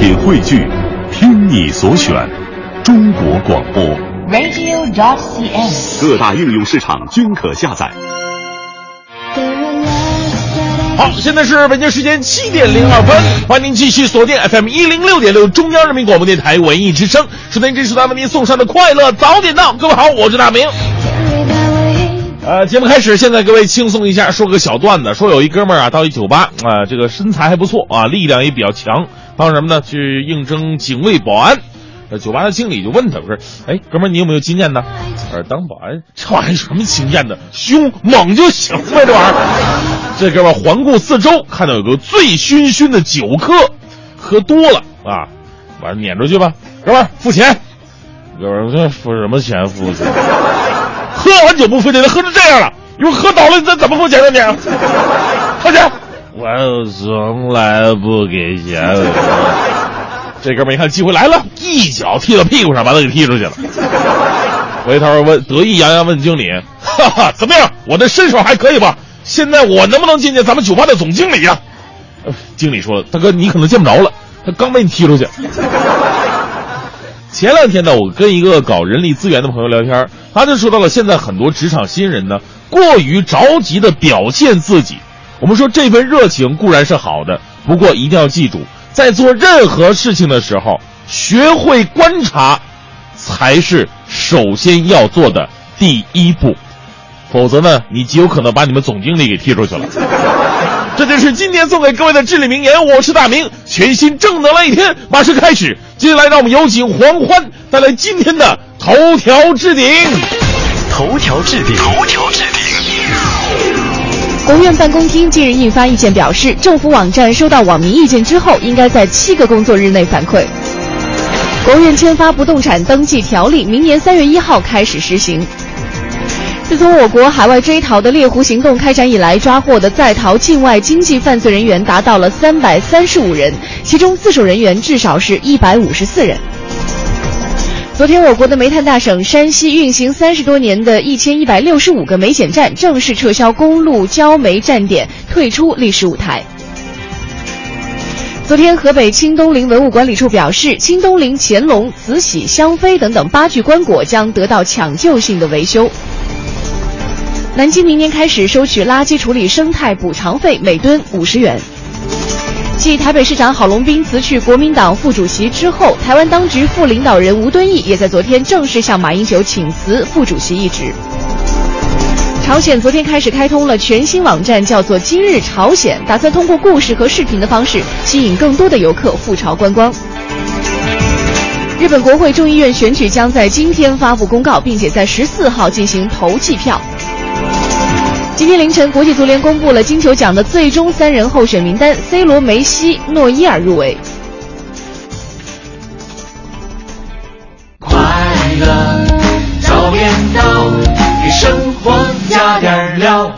品汇聚，听你所选，中国广播。radio.dot.cn，。各大应用市场均可下载。好，现在是北京时间七点零二分，欢迎您继续锁定 FM 一零六点六中央人民广播电台文艺之声，收听这时段为您送上的快乐早点到。各位好，我是大明。呃，节目开始，现在各位轻松一下，说个小段子。说有一哥们儿啊，到一酒吧啊、这个身材还不错啊，力量也比较强，当什么呢？去应征警卫保安。呃，酒吧的经理就问他，我说：“哎，哥们儿，你有没有经验呢？”我说：“当保安这玩意儿什么经验呢？凶猛就行呗，这玩意儿。”这哥们儿环顾四周，看到有个醉醺醺的酒客，喝多了啊，完了撵出去吧，哥们儿付钱。哥们儿说付什么钱？付钱。喝完酒不付钱，他喝成这样了，一会儿喝倒了，你这怎么付钱呢你？付钱！我从来不给钱。这哥们一看机会来了，一脚踢到屁股上，把他给踢出去了。回头问，得意洋洋问经理：“哈哈，怎么样？我的身手还可以吧？现在我能不能见见咱们酒吧的总经理呀、呃经理说：“大哥，你可能见不着了，他刚被你踢出去。”前两天呢，我跟一个搞人力资源的朋友聊天，他就说到了现在很多职场新人呢，过于着急的表现自己。我们说这份热情固然是好的，不过一定要记住，在做任何事情的时候，学会观察，才是首先要做的第一步。否则呢，你极有可能把你们总经理给踢出去了。这就是今天送给各位的至理名言。我是大明，全新正能量一天马上开始。接下来，让我们有请黄欢带来今天的头条置顶。头条置顶，头条置顶。国务院办公厅近日印发意见表示，政府网站收到网民意见之后，应该在七个工作日内反馈。国务院签发不动产登记条例，明年三月一号开始实行。自从我国海外追逃的猎狐行动开展以来，抓获的在逃境外经济犯罪人员达到了三百三十五人，其中自首人员至少是一百五十四人。昨天，我国的煤炭大省山西运行三十多年的一千一百六十五个煤检站正式撤销公路焦煤站点，退出历史舞台。昨天，河北清东陵文物管理处表示，清东陵乾隆、慈禧、香妃等等八具棺椁将得到抢救性的维修。南京明年开始收取垃圾处理生态补偿费，每吨五十元。继台北市长郝龙斌辞去国民党副主席之后，台湾当局副领导人吴敦义也在昨天正式向马英九请辞副主席一职。朝鲜昨天开始开通了全新网站，叫做“今日朝鲜”，打算通过故事和视频的方式吸引更多的游客赴朝观光。日本国会众议院选举将在今天发布公告，并且在十四号进行投计票。今天凌晨，国际足联公布了金球奖的最终三人候选名单，C 罗、梅西、诺伊尔入围。快乐早点到，给生活加点料。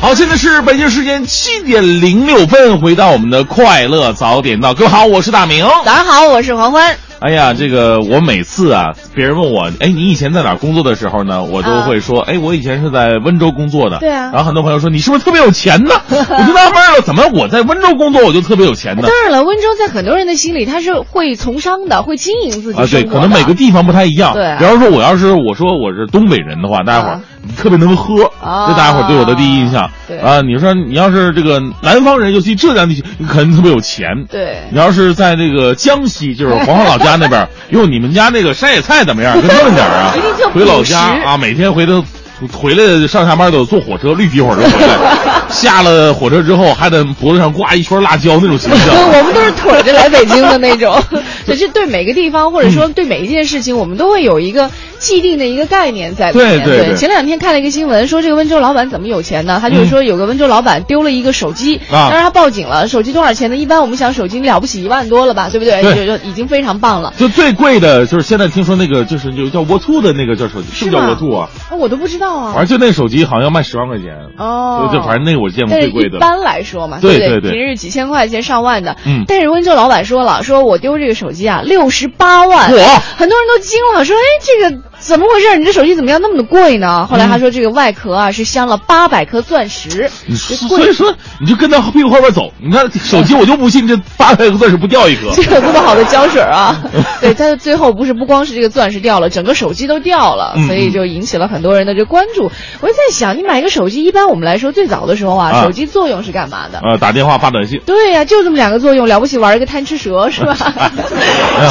好，现在是北京时间七点零六分，回到我们的快乐早点到。各位好，我是大明。早上好，我是黄欢。哎呀，这个我每次啊，别人问我，哎，你以前在哪儿工作的时候呢？我都会说，哎，我以前是在温州工作的。啊对啊然后很多朋友说，你是不是特别有钱呢？我就纳闷了，怎么我在温州工作我就特别有钱呢？当然了，温州在很多人的心里，他是会从商的，会经营自己啊，对，可能每个地方不太一样。对啊比方说，我要是我说我是东北人的话，大家伙儿啊特别能喝，啊这大家伙对我的第一印象。对啊，你说你要是这个南方人，尤其浙江地区，你肯定特别有钱。对你要是在这个江西，就是黄花老家那边，哟，你们家那个山野菜怎么样？跟他们点儿啊 回老家啊，每天回头回来上下班都坐火车，绿皮火车回来，下了火车之后还得脖子上挂一圈辣椒那种形象。我们都是腿着来北京的那种，只是对每个地方或者说对每一件事情，我们都会有一个既定的一个概念在里面。对对对前两天看了一个新闻，说这个温州老板怎么有钱呢？他就是说有个温州老板丢了一个手机，啊但是他报警了，手机多少钱呢？一般我们想手机了不起一万多了吧，对不对？对就就已经非常棒了。就最贵的就是现在听说那个就是有叫沃兔的那个叫手机，是不是叫吗沃兔啊？啊我都不知道啊。反正就那手机好像要卖十万块钱。哦，就反正那个我见过最贵的。一般来说嘛，对对对平日几千块钱、上万的。嗯但是温州老板说了，说我丢这个手机啊，六十八万。嚯很多人都惊了，说，哎，这个怎么回事？你这手机怎么样那么的贵呢？后来他说这个外壳啊是镶了八百颗钻石，所以说你就跟他屁股后边走，你看手机我就不信这八百个钻石不掉一颗。这个这么好的胶水啊！对，但是最后不是不光是这个钻石掉了，整个手机都掉了，嗯所以就引起了很多人的这关注。我就在想，你买一个手机，一般我们来说最早的时候啊，啊手机作用是干嘛的？呃，打电话发短信。对呀、就这么两个作用，了不起玩一个贪吃蛇是吧？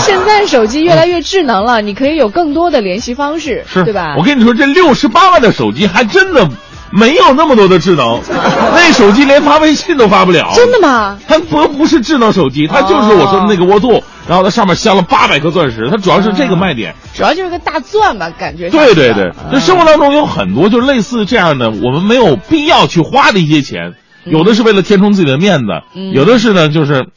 现在手机越来越智能了，你可以有更多的联系方式，是对吧？我跟你说，这六十八万的手机还真的没有那么多的智能，那手机连发微信都发不了。真的吗？它不不是智能手机，它就是我说的那个窝度，然后它上面镶了八百颗钻石，它主要是这个卖点。主要就是个大钻吧，感觉对对对，就生活当中有很多就类似这样的，我们没有必要去花的一些钱，有的是为了填充自己的面子，嗯有的是呢就是。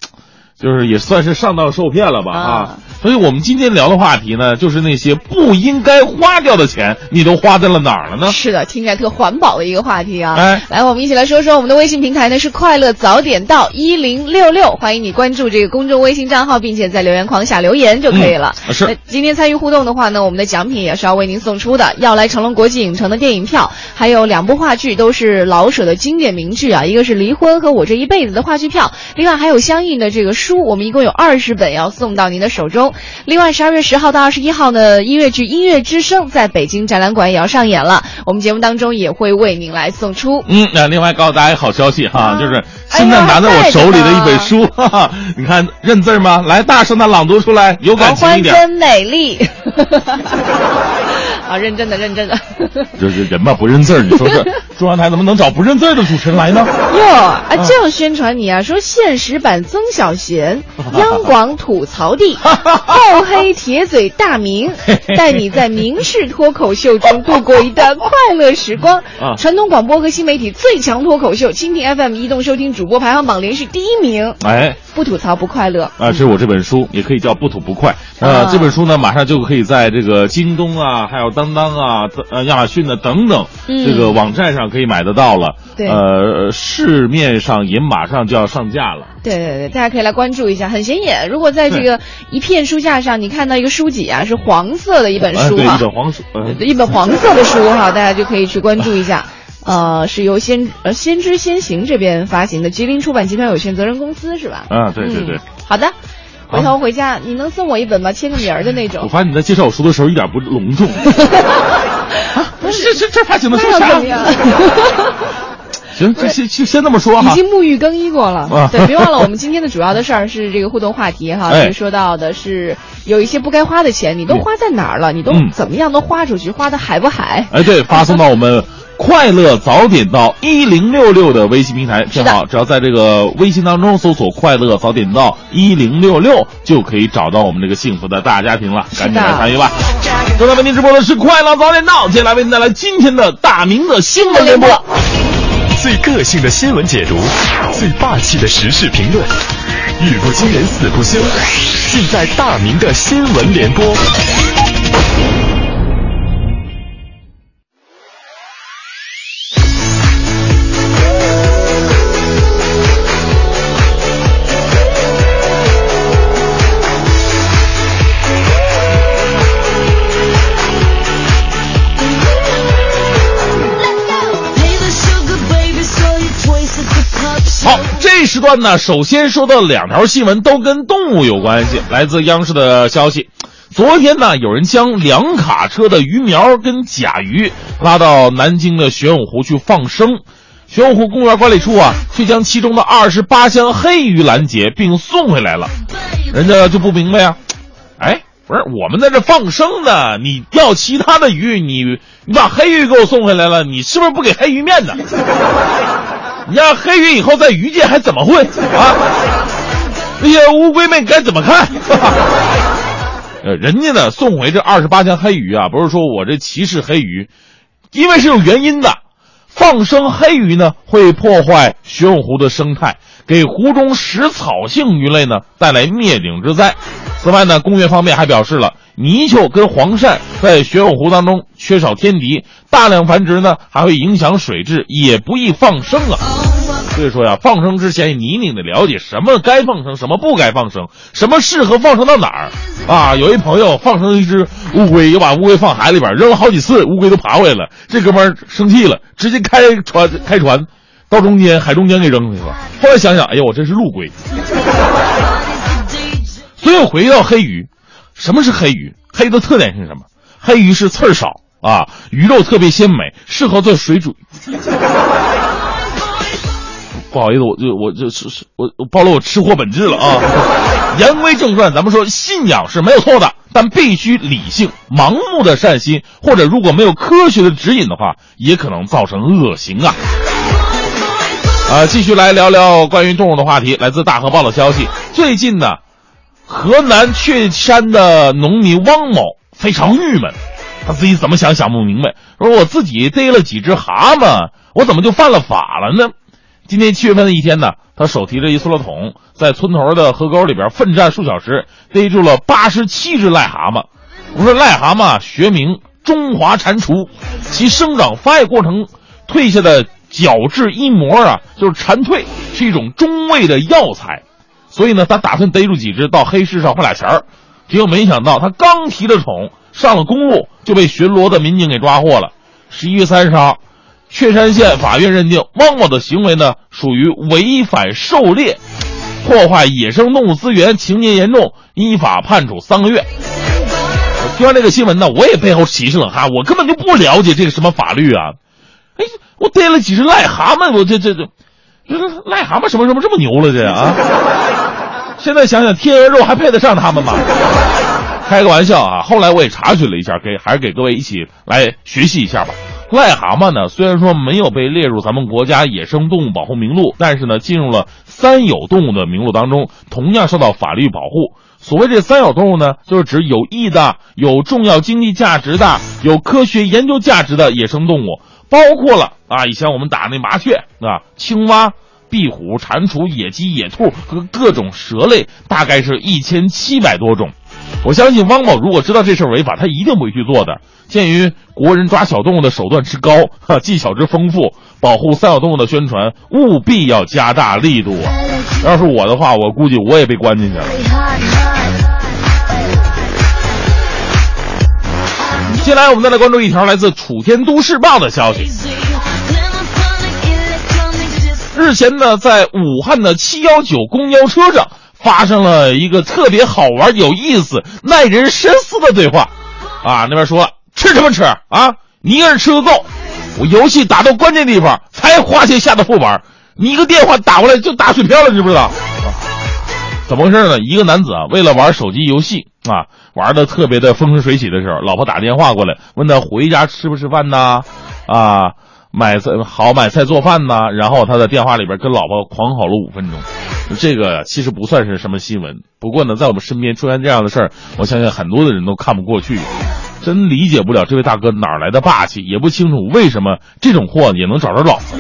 就是也算是上当受骗了吧啊啊！所以我们今天聊的话题呢，就是那些不应该花掉的钱，你都花在了哪儿了呢？是的，听起来特环保的一个话题啊！哎来，我们一起来说说我们的微信平台呢是快乐早点到一零六六，欢迎你关注这个公众微信账号，并且在留言框下留言就可以了。嗯是那今天参与互动的话呢，我们的奖品也是要为您送出的，要来成龙国际影城的电影票，还有两部话剧都是老舍的经典名剧啊，一个是《离婚》和我这一辈子的话剧票，另外还有相应的这个书，我们一共有二十本要送到您的手中。另外，十二月十号到二十一号呢，音乐剧《音乐之声》在北京展览馆也要上演了，我们节目当中也会为您来送出。嗯，那另外告诉大家一个好消息哈，啊就是哎现在拿在我手里的一本还书，哈哈，你看认字儿吗？来，大声的朗读出来，有感黄情一点。欢真美丽。啊，认真的，认真的。这 这人吧不认字儿，你说这 中央台怎么能找不认字儿的主持人来呢？哟，啊，这样宣传你啊，说现实版曾小贤，央广吐槽帝，厚黑铁嘴大明，带你在明式脱口秀中度过一段快乐时光。啊传统广播和新媒体最强脱口秀，蜻蜓 FM 移动收听主播排行榜连续第一名，哎，不吐槽不快乐。啊，这是我这本书，也可以叫不吐不快。呃，啊这本书呢，马上就可以在这个京东啊，还有当当啊、呃亚马逊的等等嗯这个网站上可以买得到了。对呃，市面上也马上就要上架了。对对对，大家可以来关注一下，很显眼。如果在这个一片书架上，你看到一个书籍啊，是黄色的一本书哈、一本黄书。呃一本黄色的书哈，大家就可以去关注一下。呃，是由先呃先知先行这边发行的吉林出版集团有限责任公司是吧？啊，对对对嗯。好的，回头回家你能送我一本吗？签个名儿的那种我。发现你在介绍我书的时候一点不隆重。不是，这这这发行的是啥那要怎么？样？行，这先先先这么说哈。已经沐浴更衣过了啊。对，别忘了我们今天的主要的事儿是这个互动话题哈，哎就是说到的是有一些不该花的钱，你都花在哪儿了？你都嗯怎么样都花出去，花的海不海？哎，对，发送到我们快乐早点到一零六六的微信平台，正好。只要在这个微信当中搜索“快乐早点到一零六六”，就可以找到我们这个幸福的大家庭了。赶紧来参与吧！正在为您直播的是快乐早点到，接下来为您带来今天的大明的新闻联播。最个性的新闻解读，最霸气的时事评论，语不惊人死不休，尽在大明的新闻联播。时段呢，首先说到两条新闻都跟动物有关系。来自央视的消息，昨天呢，有人将两卡车的鱼苗跟甲鱼拉到南京的玄武湖去放生，玄武湖公园管理处啊，却将其中的二十八箱黑鱼拦截并送回来了。人家就不明白呀、哎，不是我们在这放生呢，你钓其他的鱼，你你把黑鱼给我送回来了，你是不是不给黑鱼面子？你让黑鱼以后在鱼界还怎么混啊？那些乌龟们该怎么看？呃，人家呢送回这二十八箱黑鱼啊，不是说我这歧视黑鱼，因为是有原因的。放生黑鱼呢，会破坏玄武湖的生态，给湖中食草性鱼类呢带来灭顶之灾。此外呢，工业方面还表示了，泥鳅跟黄鳝在玄武湖当中缺少天敌，大量繁殖呢还会影响水质，也不宜放生啊。所以说呀，放生之前你一定得了解什么该放生，什么不该放生，什么适合放生到哪儿啊。有一朋友放生一只乌龟，又把乌龟放海里边扔了好几次，乌龟都爬回来了。这哥们儿生气了，直接开船开船到中间海中间给扔出去了。后来想想，哎呦，我这是陆龟。所以我回到黑鱼，什么是黑鱼？黑的特点是什么？黑鱼是刺儿少啊，鱼肉特别鲜美，适合做水煮。不好意思，我就我就是是我暴露我吃货本质了啊！言归正传，咱们说信仰是没有错的，但必须理性。盲目的善心，或者如果没有科学的指引的话，也可能造成恶行啊！啊，继续来聊聊关于动物的话题。来自大河报的消息，最近呢，河南确山的农民汪某非常郁闷，他自己怎么想想不明白，说我自己逮了几只蛤蟆，我怎么就犯了法了呢？今年七月份的一天呢，他手提着一塑料桶，在村头的河沟里边奋战数小时，逮住了八十七只癞蛤蟆。我说癞蛤蟆学名中华蟾蜍，其生长发育过程褪下的角质一膜啊，就是蝉蜕，是一种中味的药材。所以呢，他打算逮住几只到黑市上换俩钱儿。结果没想到，他刚提着桶上了公路，就被巡逻的民警给抓获了。十一月三十号。确山县法院认定汪某的行为呢属于违反狩猎、破坏野生动物资源，情节严重，依法判处三个月。听完这个新闻呢，我也背后起一身冷汗，我根本就不了解这个什么法律啊！哎，我逮了几只癞蛤蟆，我这这这，这癞蛤蟆什么什么这么牛了这啊？现在想想，天鹅肉还配得上他们吗？开个玩笑啊！后来我也查询了一下，给还是给各位一起来学习一下吧。癞蛤蟆呢，虽然说没有被列入咱们国家野生动物保护名录，但是呢，进入了三有动物的名录当中，同样受到法律保护。所谓这三有动物呢，就是指有益的、有重要经济价值的、有科学研究价值的野生动物，包括了啊，以前我们打那麻雀啊、青蛙、壁虎、蟾蜍、野鸡、野兔和各种蛇类，大概是一千七百多种。我相信汪某如果知道这事儿违法，他一定不会去做的。鉴于国人抓小动物的手段之高，哈，技巧之丰富，保护三小动物的宣传务必要加大力度啊！要是我的话，我估计我也被关进去了。接下来，我们再来关注一条来自《楚天都市报》的消息。日前呢，在武汉的七幺九公交车上。发生了一个特别好玩、有意思、耐人深思的对话，啊，那边说吃什么吃啊？你一个人吃个够，我游戏打到关键地方才花钱下的副本，你一个电话打过来就打水漂了，你知不知道？怎么回事呢？一个男子啊，为了玩手机游戏啊，玩的特别的风生水起的时候，老婆打电话过来问他回家吃不吃饭呢？啊，买菜好买菜做饭呢？然后他在电话里边跟老婆狂吼了五分钟。这个其实不算是什么新闻，不过呢，在我们身边出现这样的事儿，我相信很多的人都看不过去，真理解不了这位大哥哪来的霸气，也不清楚为什么这种货也能找着老婆。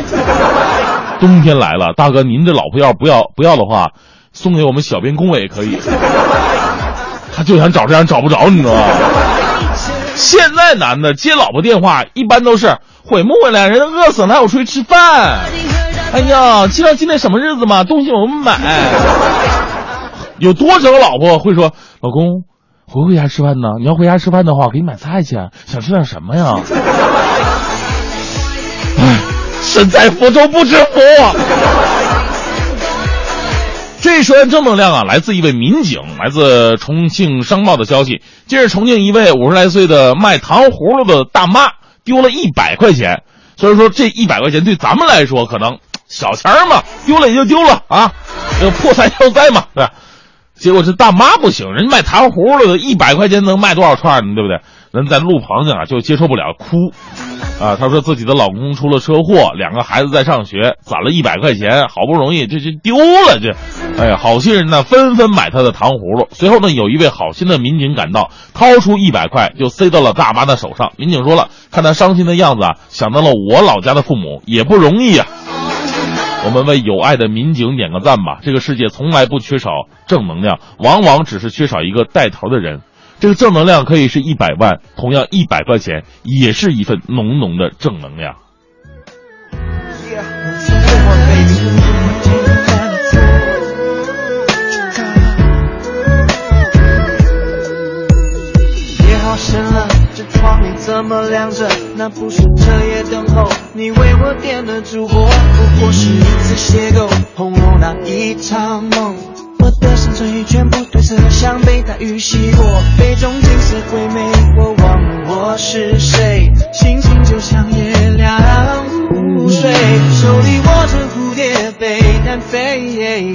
冬天来了，大哥您这老婆要不要不要的话，送给我们小编工委也可以。他就想找这样找不着，你知道吗？现在男的接老婆电话一般都是回不回来，人饿死了，还我出去吃饭。哎呀，知道今天什么日子吗？东西我们买。有多少个老婆会说：“老公，回不回家吃饭呢？你要回家吃饭的话，我给你买菜去。想吃点什么呀？” 哎，身在福中不知福。这一说正能量啊，来自一位民警，来自重庆商报的消息。近日，重庆一位五十来岁的卖糖葫芦的大妈丢了一百块钱。所以说，这一百块钱对咱们来说可能。小钱儿嘛，丢了也就丢了啊，这个破财消灾嘛，对吧？结果这大妈不行，人家卖糖葫芦的，一百块钱能卖多少串呢？对不对？人在路旁啊，就接受不了，哭，啊，她说自己的老公出了车祸，两个孩子在上学，攒了一百块钱，好不容易这这丢了，这，哎呀，好心人呢纷纷买他的糖葫芦。随后呢，有一位好心的民警赶到，掏出一百块就塞到了大妈的手上。民警说了，看他伤心的样子啊，想到了我老家的父母也不容易啊。我们为有爱的民警点个赞吧！这个世界从来不缺少正能量，往往只是缺少一个带头的人。这个正能量可以是一百万，同样一百块钱也是一份浓浓的正能量。那么亮着，那不是彻夜等候。你为我点的烛火，不过是一次邂逅，红楼那一场梦。我的山水全部褪色，像被大雨洗过，杯中景色鬼魅，我忘了我是谁，心情就像月亮如水，手里握着蝴蝶被单飞，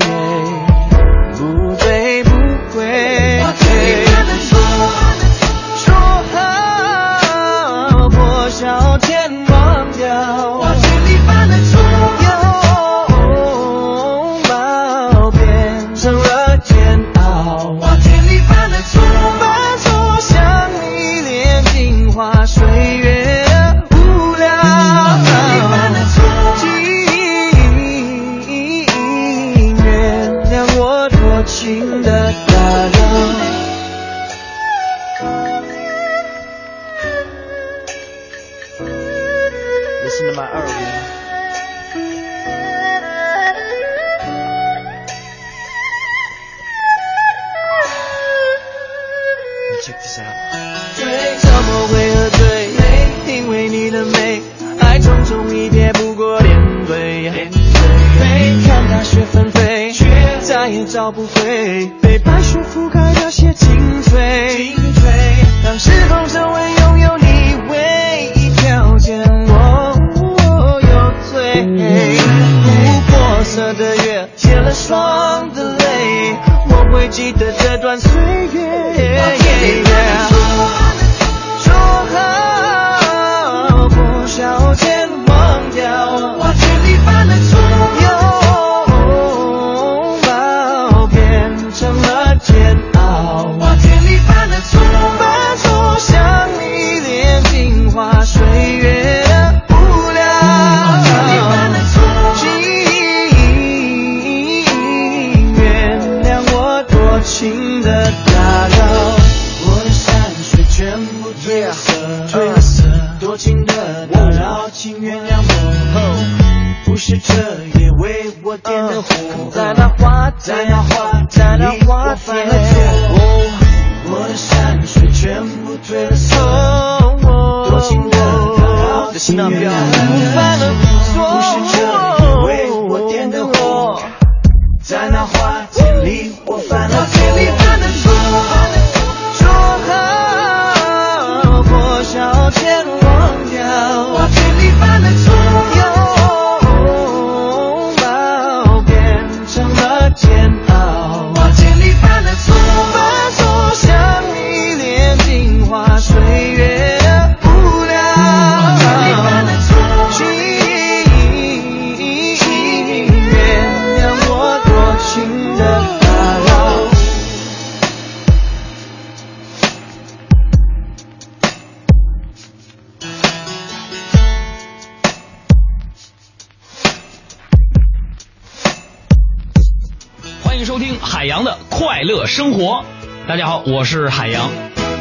欢迎收听海洋的快乐生活。大家好，我是海洋。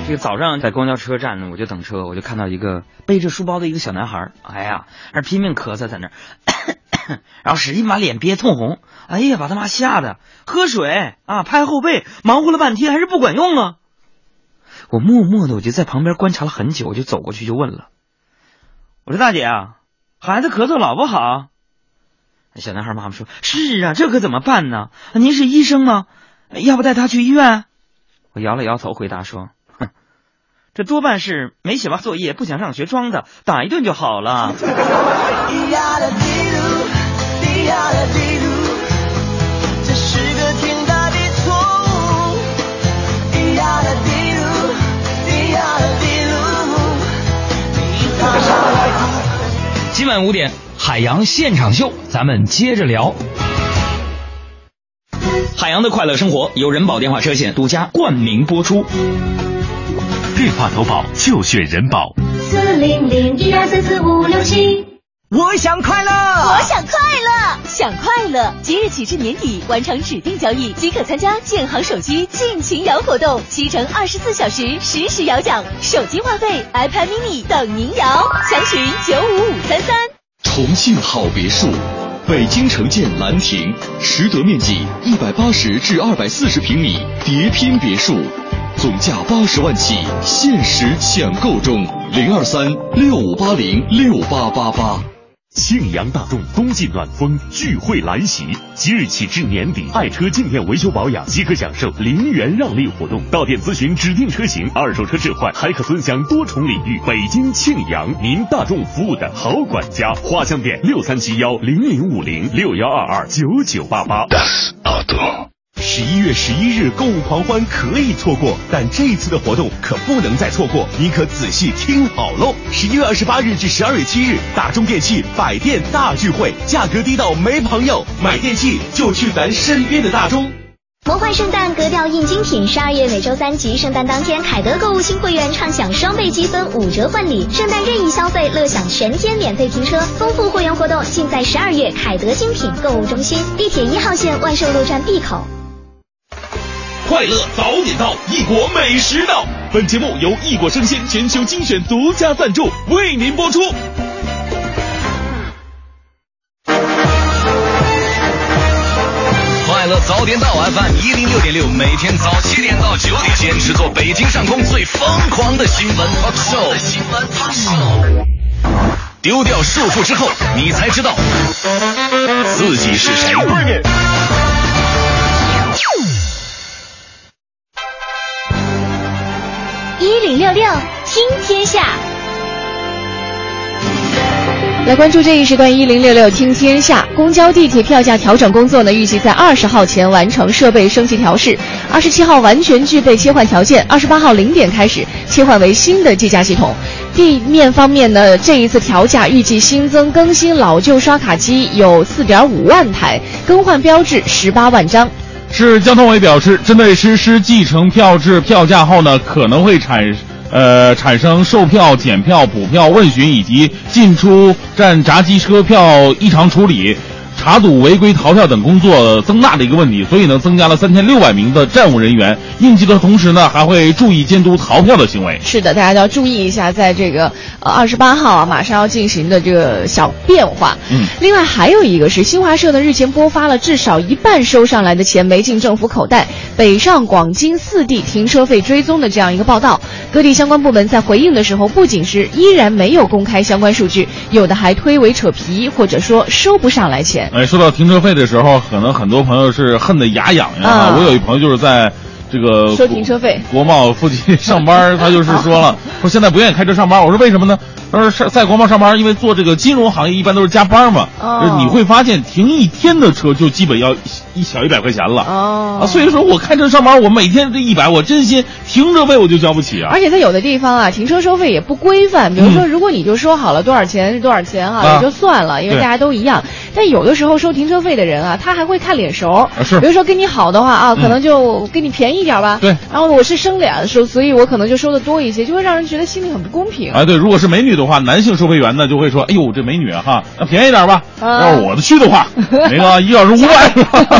这个早上在公交车站呢，我就等车，我就看到一个背着书包的一个小男孩，哎呀，还拼命咳嗽在那儿，然后使劲把脸憋通红，哎呀，把他妈吓得喝水啊，拍后背，忙活了半天还是不管用啊。我默默的我就在旁边观察了很久，我就走过去就问了，我说大姐啊，孩子咳嗽老不好。小男孩妈妈说：“是啊，这可怎么办呢？您是医生吗？要不带他去医院？”我摇了摇头，回答说：“哼，这多半是没写完作业，不想上学装的，打一顿就好了。今晚五点，海洋现场秀，咱们接着聊。海洋的快乐生活由人保电话车险独家冠名播出。电话投保就选人保。四零零一二三四五六七。我想快乐，我想快乐，想快乐！即日起至年底，完成指定交易即可参加建行手机尽情摇活动，七乘二十四小时实时摇奖，手机话费、iPad mini 等您摇，详询九五五三三。重庆好别墅，北京城建兰亭，实得面积一百八十至二百四十平米叠拼别墅，总价八十万起，限时抢购中，零二三六五八零六八八八。庆阳大众冬季暖风聚会来袭，即日起至年底，爱车进店维修保养即可享受零元让利活动。到店咨询指定车型，二手车置换还可尊享多重礼遇。北京庆阳，您大众服务的好管家。画像店六三七幺零零五零六幺二二九九八八。十一月十一日购物狂欢可以错过，但这次的活动可不能再错过，你可仔细听好喽！十一月二十八日至十二月七日，大中电器百店大聚会，价格低到没朋友，买电器就去咱身边的大中。魔幻圣诞格调硬精品，十二月每周三及圣诞当天，凯德购物新会员畅享双倍积分、五折换礼，圣诞任意消费乐享全天免费停车，丰富会员活动尽在十二月凯德精品购物中心，地铁一号线万寿路站 B 口。快乐早点到，异国美食到。本节目由异国生鲜全球精选独家赞助，为您播出。快乐早点到 FM 一零六点六，每天早七点到九点，坚持做北京上空最疯狂的新闻 talk show。新闻 talk show。丢掉束缚之后，你才知道自己是谁。六六听天下，来关注这一时段一零六六听天下。公交、地铁票价调整工作呢，预计在二十号前完成设备升级调试，二十七号完全具备切换条件，二十八号零点开始切换为新的计价系统。地面方面呢，这一次调价预计新增更新老旧刷卡机有四点五万台，更换标志十八万张。市交通委表示，针对实施计程票制票价后呢，可能会产呃产生售票、检票、补票、问询以及进出站闸机车票异常处理。查堵违规逃票等工作增大的一个问题，所以呢，增加了三千六百名的站务人员。应急的同时呢，还会注意监督逃票的行为。是的，大家都要注意一下，在这个呃二十八号啊，马上要进行的这个小变化。嗯，另外还有一个是新华社呢日前拨发了至少一半收上来的钱没进政府口袋，北上广京四地停车费追踪的这样一个报道。各地相关部门在回应的时候，不仅是依然没有公开相关数据，有的还推诿扯皮，或者说收不上来钱。哎，说到停车费的时候，可能很多朋友是恨得牙痒痒啊。我有一朋友就是在这个收停车费国贸附近上班，他就是说了，说现在不愿意开车上班。我说为什么呢？他说是在国贸上班，因为做这个金融行业一般都是加班嘛。哦，你会发现停一天的车就基本要一小一百块钱了。哦，啊，所以说我开车上班，我每天这一百，我真心停车费我就交不起啊。而且在有的地方啊，停车收费也不规范。比如说，如果你就说好了多少钱是多少钱啊，啊也就算了，因为大家都一样。但有的时候收停车费的人啊，他还会看脸熟。是。比如说跟你好的话啊，可能就给你便宜一点吧。对。然后我是生脸收，所以我可能就收的多一些，就会让人觉得心里很不公平。啊，对，如果是美女的话，男性收费员呢就会说：“哎呦，这美女啊哈，那便宜点吧。”啊要是我的去的话，那个一小时五百。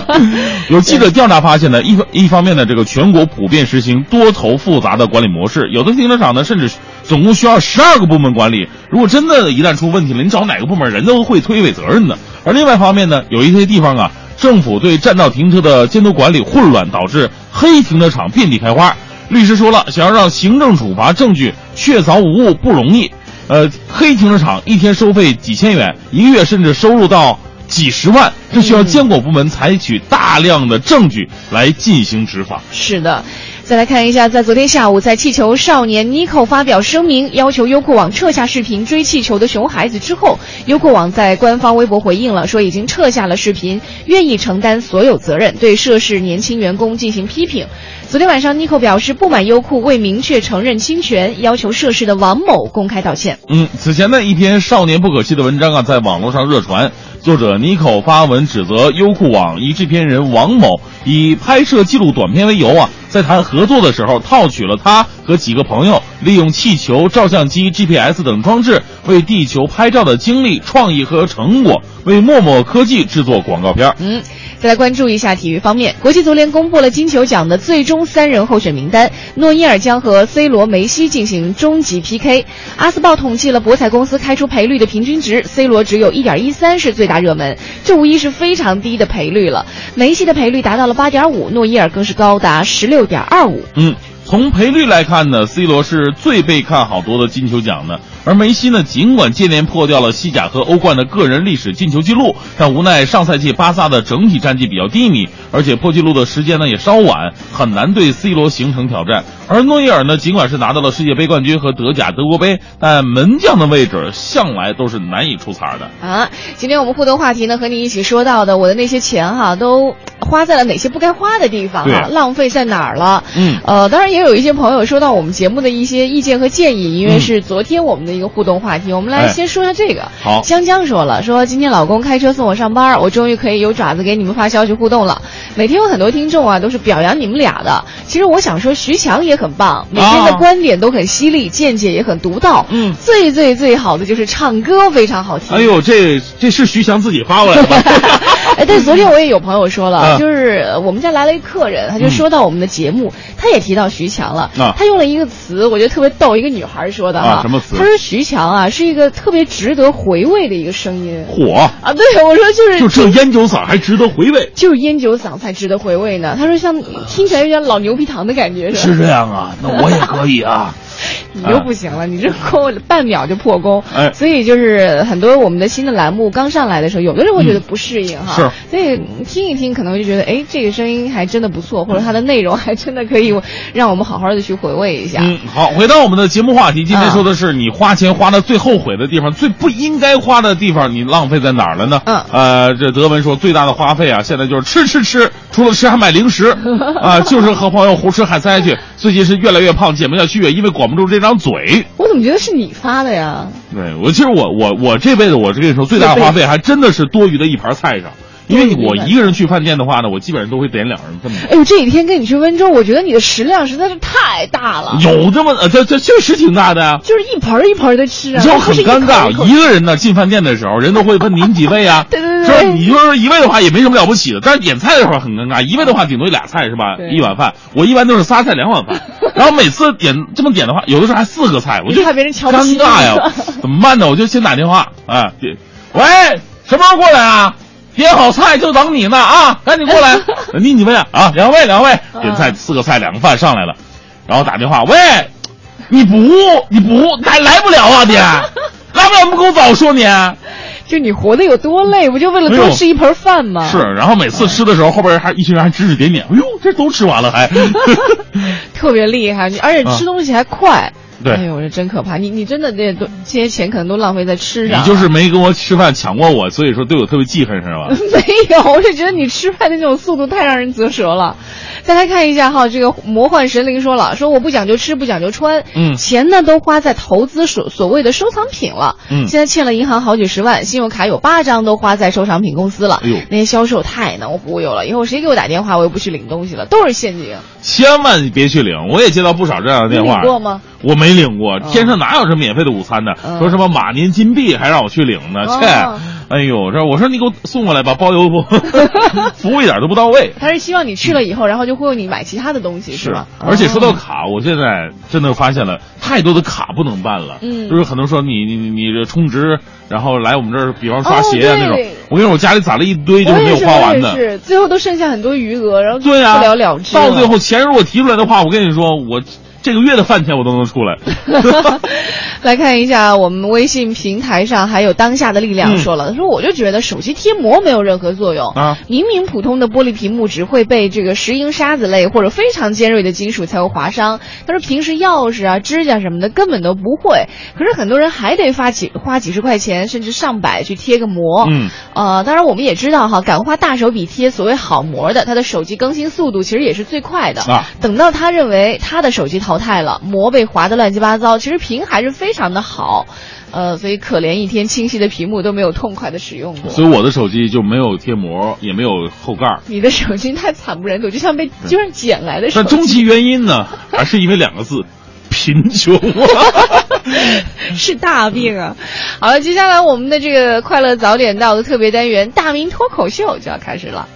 有记者调查发现呢，一方一方面呢，这个全国普遍实行多头复杂的管理模式，有的停车场呢甚至总共需要十二个部门管理。如果真的一旦出问题了，你找哪个部门，人都会推诿责任的。而另外一方面呢，有一些地方啊，政府对占道停车的监督管理混乱，导致黑停车场遍地开花。律师说了，想要让行政处罚证据确凿无误不容易。呃，黑停车场一天收费几千元，一个月甚至收入到几十万，这需要监管部门采取大量的证据来进行执法。是的。再来看一下，在昨天下午，在气球少年 Nico 发表声明，要求优酷网撤下视频追气球的熊孩子之后，优酷网在官方微博回应了，说已经撤下了视频，愿意承担所有责任，对涉事年轻员工进行批评。昨天晚上，Nico 表示不满优酷未明确承认侵权，要求涉事的王某公开道歉。嗯，此前呢一篇少年不可欺的文章啊，在网络上热传。作者 Nico 发文指责优酷网一制片人王某以拍摄记录短片为由啊，在谈合作的时候套取了他和几个朋友利用气球、照相机、GPS 等装置为地球拍照的经历、创意和成果，为陌陌科技制作广告片。嗯。再来关注一下体育方面，国际足联公布了金球奖的最终三人候选名单，诺伊尔将和 C 罗、梅西进行终极 PK。阿斯报统计了博彩公司开出赔率的平均值，C 罗只有一点一三是最大热门，这无疑是非常低的赔率了。梅西的赔率达到了八点五，诺伊尔更是高达十六点二五。嗯。从赔率来看呢，C 罗是最被看好多的金球奖的，而梅西呢，尽管接连破掉了西甲和欧冠的个人历史进球纪录，但无奈上赛季巴萨的整体战绩比较低迷，而且破纪录的时间呢也稍晚，很难对 C 罗形成挑战。而诺伊尔呢，尽管是拿到了世界杯冠军和德甲、德国杯，但门将的位置向来都是难以出彩的。啊，今天我们互动话题呢，和你一起说到的，我的那些钱哈，都花在了哪些不该花的地方哈，浪费在哪儿了？嗯，呃，当然也有一些朋友说到我们节目的一些意见和建议，因为是昨天我们的一个互动话题，我们来先说一下这个。好，江江说了，说今天老公开车送我上班，我终于可以有爪子给你们发消息互动了。每天有很多听众啊，都是表扬你们俩的。其实我想说，徐强也很棒，每天的观点都很犀利，见解也很独到。嗯，最最最好的就是唱歌非常好听。哎呦，这这是徐强自己发过来的吗？哎，但昨天我也有朋友说了，就是我们家来了一客人，他就说到我们的节目，他也提到徐强了。啊，他用了一个词，我觉得特别逗，一个女孩说的哈。什么词？他说徐强啊是一个特别值得回味的一个声音。火啊！对，我说就是就这烟酒嗓还值得回味，就是烟酒嗓才值得回味呢。他说像听起来有点老牛皮糖的感觉是吧？是这样啊，那我也可以啊。你就不行了，你这过半秒就破功。哎，所以就是很多我们的新的栏目刚上来的时候，有的人会觉得不适应哈。是。所以听一听，可能就觉得哎，这个声音还真的不错，或者它的内容还真的可以让我们好好的去回味一下。嗯，好，回到我们的节目话题，今天说的是你花钱花的最后悔的地方，最不应该花的地方，你浪费在哪儿了呢？嗯。呃，这德文说最大的花费啊，现在就是吃吃吃，除了吃还买零食 啊，就是和朋友胡吃海塞去。最近是越来越胖，减不下去，因为管不住这张嘴。我怎么觉得是你发的呀？对，我其实我我我这辈子我是跟你说，最大的花费还真的是多余的一盘菜上。因为我一个人去饭店的话呢，我基本上都会点两人份的。哎呦，这几天跟你去温州，我觉得你的食量实在是太大了。有这么呃，这这确实挺大的啊。就是一盆一盆的吃啊。就很尴尬，一个人呢进饭店的时候，人都会问您几位啊？对对对。说你就是一位的话也没什么了不起的，但是点菜的时候很尴尬，一位的话顶多俩菜是吧？一碗饭，我一般都是仨菜两碗饭，然后每次点这么点的话，有的时候还四个菜，我就怕别人瞧不起。尴尬呀，怎么办呢？我就先打电话啊，喂，什么时候过来啊？点好菜就等你呢啊！赶紧过来，你你们啊？啊，两位，两位，点菜四个菜两个饭上来了，然后打电话，喂，你不你不来来不了啊你？来不了不跟我早说你？就你活得有多累，不就为了多吃一盆饭吗？是，然后每次吃的时候，后边还一群人还指指点点，哎呦，这都吃完了还，特别厉害，而且吃东西还快。对，哎呦，这真可怕！你你真的这都这些钱可能都浪费在吃上。你就是没跟我吃饭抢过我，所以说对我特别记恨是吧？没有，我是觉得你吃饭的那种速度太让人啧舌了。再来看一下哈，这个魔幻神灵说了，说我不讲究吃，不讲究穿，嗯，钱呢都花在投资所所谓的收藏品了，嗯，现在欠了银行好几十万，信用卡有八张都花在收藏品公司了，哎呦，那些销售太能忽悠了，以后谁给我打电话，我又不去领东西了，都是陷阱。千万别去领，我也接到不少这样的电话。领过吗？我没领过，天上哪有这免费的午餐呢？说什么马年金币还让我去领呢？切！哎呦，这我说你给我送过来吧，包邮不？服务一点都不到位。他是希望你去了以后，然后就忽悠你买其他的东西，是吧？而且说到卡，我现在真的发现了太多的卡不能办了。嗯，就是很多说你你你这充值，然后来我们这儿，比方刷鞋啊那种。我跟你说，我家里攒了一堆，就是没有花完的。是，最后都剩下很多余额，然后对呀，不了了之。到最后钱如果提出来的话，我跟你说我。这个月的饭钱我都能出来。来看一下我们微信平台上还有当下的力量说了，他说我就觉得手机贴膜没有任何作用。啊，明明普通的玻璃屏幕只会被这个石英沙子类或者非常尖锐的金属才会划伤，他说平时钥匙啊、指甲什么的根本都不会，可是很多人还得花几花几十块钱甚至上百去贴个膜。嗯，呃，当然我们也知道哈，敢花大手笔贴所谓好膜的，他的手机更新速度其实也是最快的。啊。等到他认为他的手机淘汰了，膜被划得乱七八糟，其实屏还是非常的好，呃，所以可怜一天清晰的屏幕都没有痛快的使用过。所以我的手机就没有贴膜，也没有后盖。你的手机太惨不忍睹，就像被就像捡来的。但终其原因呢，还是因为两个字：贫穷。是大病啊！好了，接下来我们的这个快乐早点到的特别单元——大明脱口秀就要开始了。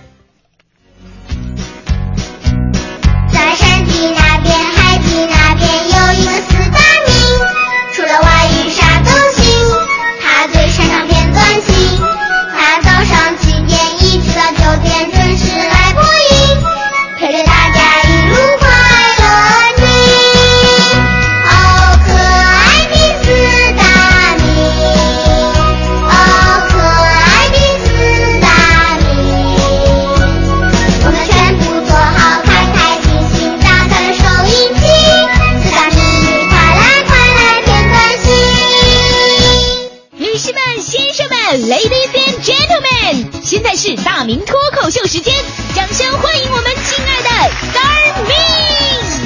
，Ladies and Gentlemen，现在是大明脱口秀时间，掌声欢迎我们亲爱的 Star Me。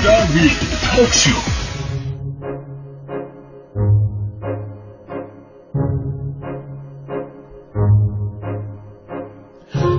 Star Me Talk Show。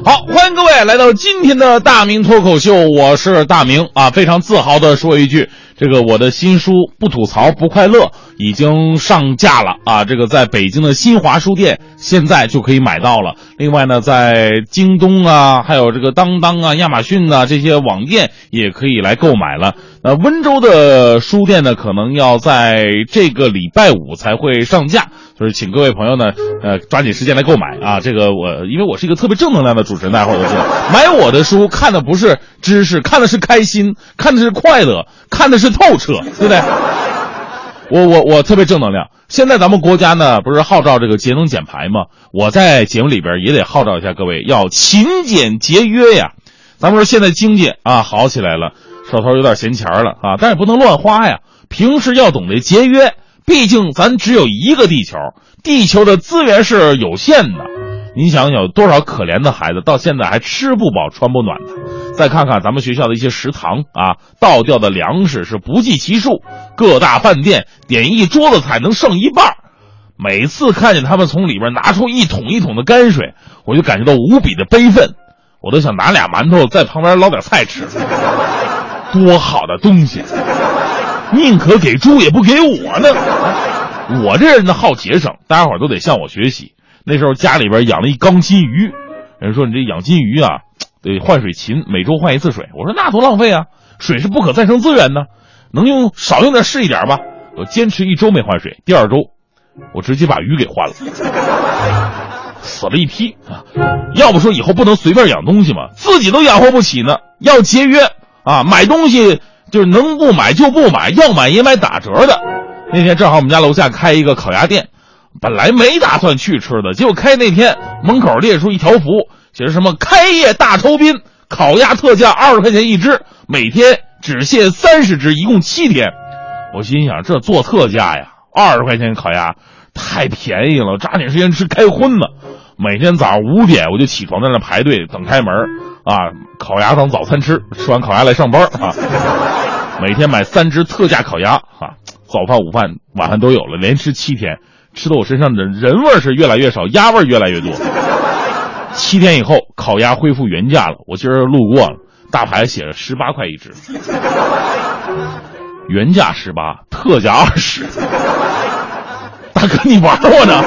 好，欢迎各位来到今天的大明脱口秀，我是大明啊，非常自豪的说一句，这个我的新书《不吐槽不快乐》已经上架了啊，这个在北京的新华书店现在就可以买到了。另外呢，在京东啊，还有这个当当啊、亚马逊啊这些网店也可以来购买了。呃，温州的书店呢，可能要在这个礼拜五才会上架，就是请各位朋友呢，呃，抓紧时间来购买啊。这个我因为我是一个特别正能量的主持人，大家伙儿都知道，买我的书看的不是知识，看的是开心，看的是快乐，看的是透彻，对不对？我我我特别正能量。现在咱们国家呢，不是号召这个节能减排吗？我在节目里边也得号召一下各位，要勤俭节约呀。咱们说现在经济啊好起来了，手头有点闲钱了啊，但是不能乱花呀。平时要懂得节约，毕竟咱只有一个地球，地球的资源是有限的。你想想，有多少可怜的孩子到现在还吃不饱穿不暖的？再看看咱们学校的一些食堂啊，倒掉的粮食是不计其数，各大饭店点一桌子菜能剩一半。每次看见他们从里边拿出一桶一桶的泔水，我就感觉到无比的悲愤，我都想拿俩馒头在旁边捞点菜吃。多好的东西，宁可给猪也不给我呢。我这人呢好节省，大家伙都得向我学习。那时候家里边养了一缸金鱼，人说你这养金鱼啊，得换水勤，每周换一次水。我说那多浪费啊，水是不可再生资源呢，能用少用点是一点吧。我坚持一周没换水，第二周我直接把鱼给换了，死了一批啊！要不说以后不能随便养东西嘛，自己都养活不起呢，要节约啊！买东西就是能不买就不买，要买也买打折的。那天正好我们家楼下开一个烤鸭店。本来没打算去吃的，结果开那天门口列出一条幅，写着什么“开业大酬宾，烤鸭特价二十块钱一只，每天只限三十只，一共七天。”我心想，这做特价呀，二十块钱烤鸭太便宜了，抓紧时间吃开荤呢。每天早上五点我就起床在那排队等开门啊，烤鸭当早餐吃，吃完烤鸭来上班啊。每天买三只特价烤鸭啊，早饭、午饭、晚饭都有了，连吃七天。吃的我身上的人味是越来越少，鸭味越来越多。七天以后，烤鸭恢复原价了。我今儿路过了，大牌写着十八块一只，原价十八，特价二十。大哥，你玩我呢？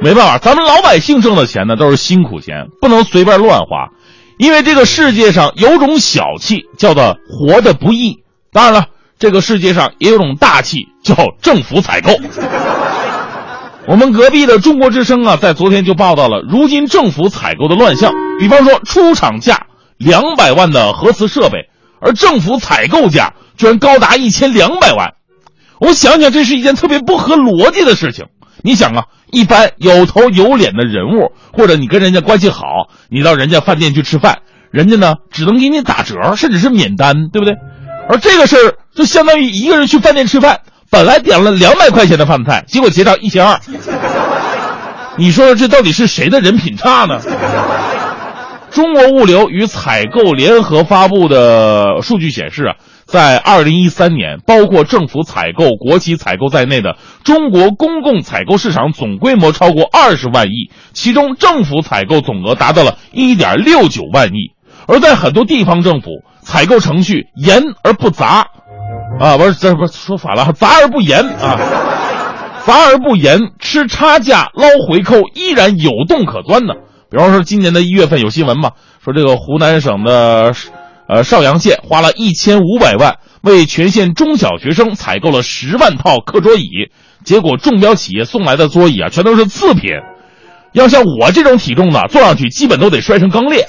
没办法，咱们老百姓挣的钱呢都是辛苦钱，不能随便乱花，因为这个世界上有种小气，叫做活得不易。当然了，这个世界上也有种大气，叫政府采购。我们隔壁的中国之声啊，在昨天就报道了如今政府采购的乱象。比方说，出厂价两百万的核磁设备，而政府采购价居然高达一千两百万。我想想，这是一件特别不合逻辑的事情。你想啊，一般有头有脸的人物，或者你跟人家关系好，你到人家饭店去吃饭，人家呢只能给你打折，甚至是免单，对不对？而这个事儿就相当于一个人去饭店吃饭。本来点了两百块钱的饭菜，结果结账一千二。你说这到底是谁的人品差呢？中国物流与采购联合发布的数据显示啊，在二零一三年，包括政府采购、国企采购在内的中国公共采购市场总规模超过二十万亿，其中政府采购总额达到了一点六九万亿。而在很多地方政府，采购程序严而不杂。啊，不是，这不是说反了，杂而不严啊，杂而不严，吃差价捞回扣依然有洞可钻呢。比方说，今年的一月份有新闻嘛，说这个湖南省的呃邵阳县花了一千五百万为全县中小学生采购了十万套课桌椅，结果中标企业送来的桌椅啊，全都是次品，要像我这种体重的，坐上去基本都得摔成钢裂。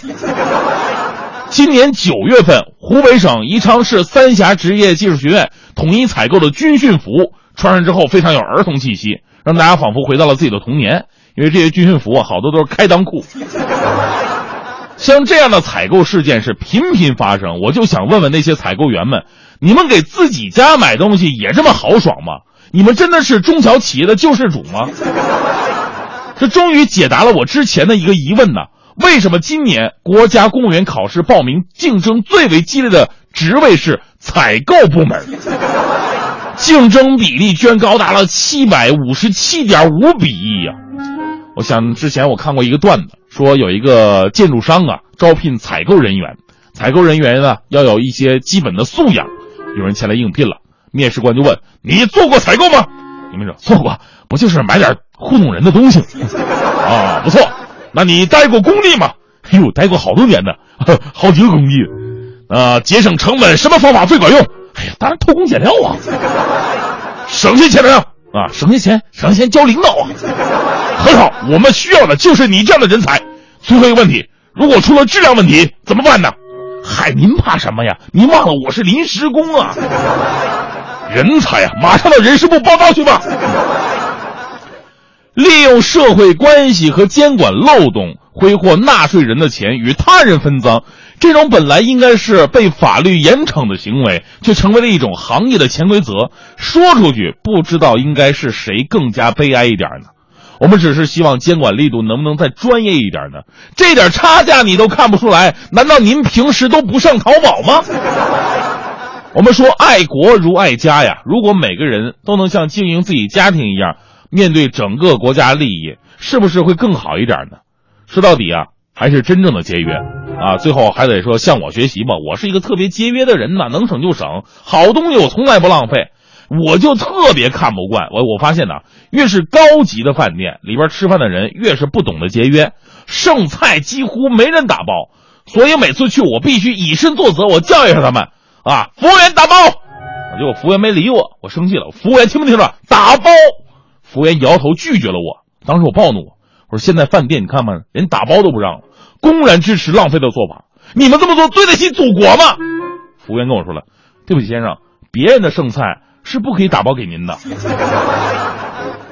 今年九月份，湖北省宜昌市三峡职业技术学院统一采购的军训服，穿上之后非常有儿童气息，让大家仿佛回到了自己的童年。因为这些军训服啊，好多都是开裆裤。像这样的采购事件是频频发生，我就想问问那些采购员们：你们给自己家买东西也这么豪爽吗？你们真的是中小企业的救世主吗？这终于解答了我之前的一个疑问呢：为什么今年国家公务员考试报名竞争最为激烈的职位是采购部门？竞争比例居然高达了七百五十七点五比一呀！我想之前我看过一个段子，说有一个建筑商啊招聘采购人员，采购人员呢要有一些基本的素养，有人前来应聘了，面试官就问：“你做过采购吗？”你们说做过，不就是买点糊弄人的东西吗？啊，不错。那你待过工地吗？哎呦，待过好多年呢，好几个工地。啊，节省成本什么方法最管用？哎呀，当然偷工减料啊。省下钱没有？啊，省下钱，省下钱交领导啊。很好，我们需要的就是你这样的人才。最后一个问题，如果出了质量问题怎么办呢？嗨，您怕什么呀？您忘了我是临时工啊。人才呀，马上到人事部报道去吧。利用社会关系和监管漏洞挥霍纳税人的钱与他人分赃，这种本来应该是被法律严惩的行为，却成为了一种行业的潜规则。说出去，不知道应该是谁更加悲哀一点呢？我们只是希望监管力度能不能再专业一点呢？这点差价你都看不出来，难道您平时都不上淘宝吗？我们说爱国如爱家呀，如果每个人都能像经营自己家庭一样，面对整个国家利益，是不是会更好一点呢？说到底啊，还是真正的节约啊。最后还得说向我学习吧，我是一个特别节约的人呐，能省就省，好东西我从来不浪费。我就特别看不惯我，我发现呢，越是高级的饭店里边吃饭的人，越是不懂得节约，剩菜几乎没人打包，所以每次去我必须以身作则，我教育一下他们啊，服务员打包，结果服务员没理我，我生气了，服务员听没听着？打包，服务员摇头拒绝了我，当时我暴怒，说现在饭店你看看，连打包都不让了，公然支持浪费的做法，你们这么做对得起祖国吗？服务员跟我说了，对不起先生，别人的剩菜。是不可以打包给您的，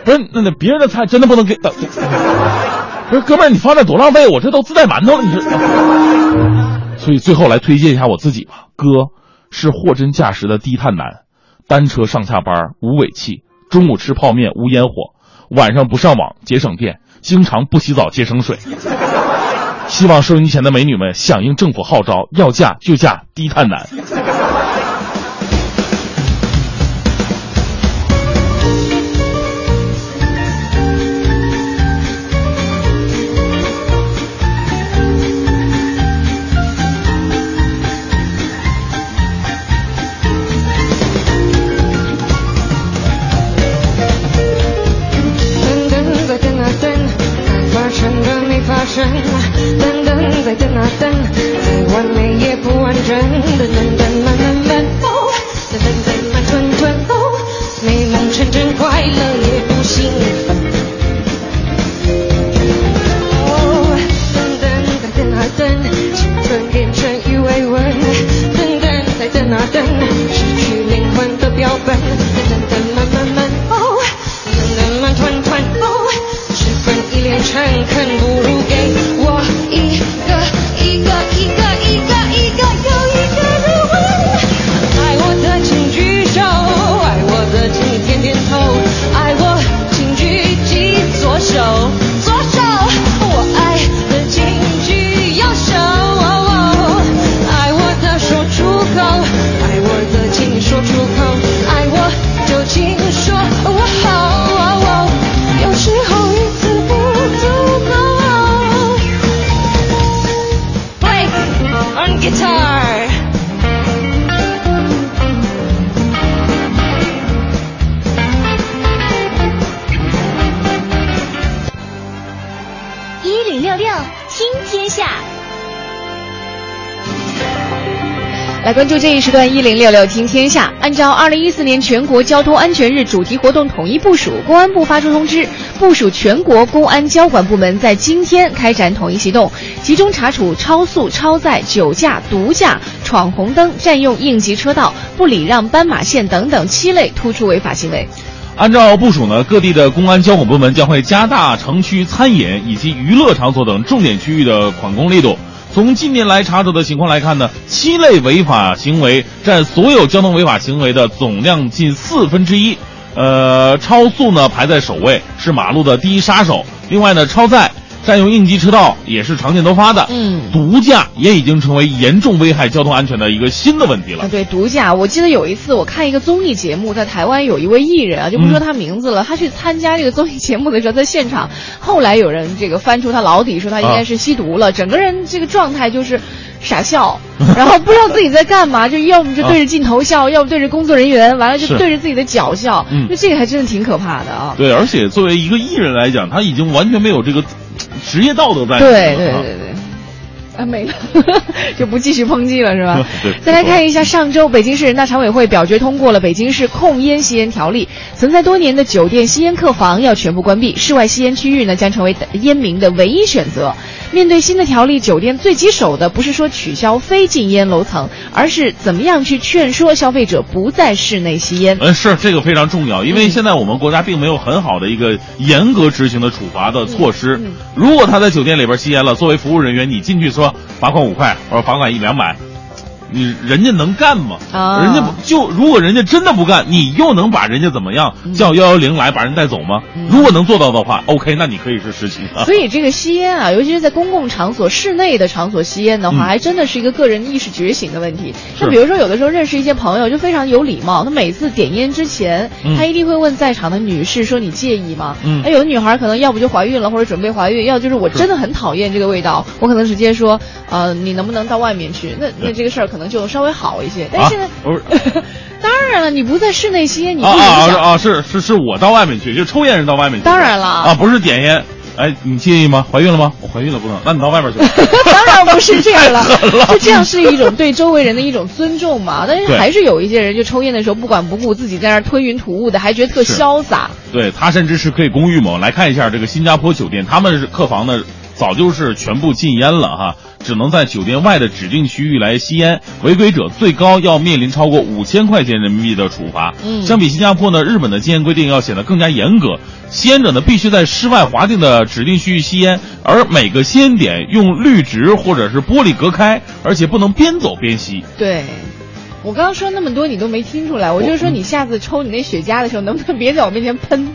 不是那那别人的菜真的不能给，不是哥们儿你放那多浪费，我这都自带馒头了，你说，所以最后来推荐一下我自己吧，哥是货真价实的低碳男，单车上下班无尾气，中午吃泡面无烟火，晚上不上网节省电，经常不洗澡节省水，希望收音机前的美女们响应政府号召，要嫁就嫁低碳男。关注这一时段一零六六听天下。按照二零一四年全国交通安全日主题活动统一部署，公安部发出通知，部署全国公安交管部门在今天开展统一行动，集中查处超速、超载、酒驾、毒驾、闯红灯、占用应急车道、不礼让斑马线等等七类突出违法行为。按照部署呢，各地的公安交管部门将会加大城区餐饮以及娱乐场所等重点区域的管控力度。从近年来查处的情况来看呢，七类违法行为占所有交通违法行为的总量近四分之一。呃，超速呢排在首位，是马路的第一杀手。另外呢，超载。占用应急车道也是常见多发的，嗯，毒驾也已经成为严重危害交通安全的一个新的问题了。啊，对，毒驾，我记得有一次我看一个综艺节目，在台湾有一位艺人啊，就不说他名字了，他去参加这个综艺节目的时候，在现场，后来有人这个翻出他老底，说他应该是吸毒了，整个人这个状态就是傻笑，然后不知道自己在干嘛，就要么就对着镜头笑，要么对着工作人员，完了就对着自己的脚笑，那这个还真的挺可怕的啊。对，而且作为一个艺人来讲，他已经完全没有这个。职业道德在对对对对，啊没了，就不继续抨击了是吧？再来看一下，上周北京市人大常委会表决通过了《北京市控烟吸烟条例》，存在多年的酒店吸烟客房要全部关闭，室外吸烟区域呢将成为烟民的唯一选择。面对新的条例，酒店最棘手的不是说取消非禁烟楼层，而是怎么样去劝说消费者不在室内吸烟。嗯，是这个非常重要，因为现在我们国家并没有很好的一个严格执行的处罚的措施。如果他在酒店里边吸烟了，作为服务人员，你进去说罚款五块或者罚款一两百。你人家能干吗？啊，人家不就如果人家真的不干，你又能把人家怎么样？叫幺幺零来把人带走吗？如果能做到的话，OK，那你可以是实习。所以这个吸烟啊，尤其是在公共场所、室内的场所吸烟的话，还真的是一个个人意识觉醒的问题。那比如说，有的时候认识一些朋友就非常有礼貌，他每次点烟之前，他一定会问在场的女士说：“你介意吗？”嗯，那有的女孩可能要不就怀孕了，或者准备怀孕，要就是我真的很讨厌这个味道，我可能直接说：“呃，你能不能到外面去？”那那这个事儿可能就稍微好一些。但是现在不是，当然了，你不在室内吸烟，你啊啊啊！是是是我到外面去，就抽烟人到外面去。当然了啊，不是点烟。哎，你介意吗？怀孕了吗？我怀孕了，不能。那你到外面去。当然不是这样了，就这样是一种对周围人的一种尊重嘛。但是还是有一些人，就抽烟的时候不管不顾，自己在那儿吞云吐雾的，还觉得特潇洒。对他甚至是可以公寓嘛。来看一下这个新加坡酒店，他们客房呢早就是全部禁烟了哈。只能在酒店外的指定区域来吸烟，违规者最高要面临超过五千块钱人民币的处罚。嗯，相比新加坡呢，日本的禁烟规定要显得更加严格。吸烟者呢，必须在室外划定的指定区域吸烟，而每个吸烟点用绿植或者是玻璃隔开，而且不能边走边吸。对，我刚刚说那么多你都没听出来，我就是说你下次抽你那雪茄的时候，能不能别在我面前喷？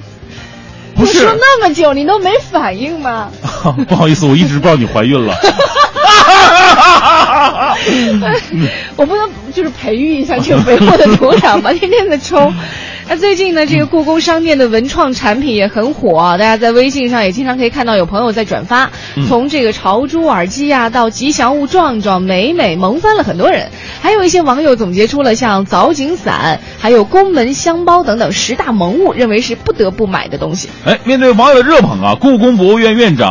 不是说那么久你都没反应吗？不好意思，我一直不知道你怀孕了。我不能就是培育一下这个肥沃的土壤吗？天天的抽。那最近呢，这个故宫商店的文创产品也很火啊，大家在微信上也经常可以看到有朋友在转发，从这个潮珠耳机啊到吉祥物壮壮、美美，萌翻了很多人。还有一些网友总结出了像藻井伞、还有宫门香包等等十大萌物，认为是不得不买的东西。哎，面对网友的热捧啊，故宫博物院院长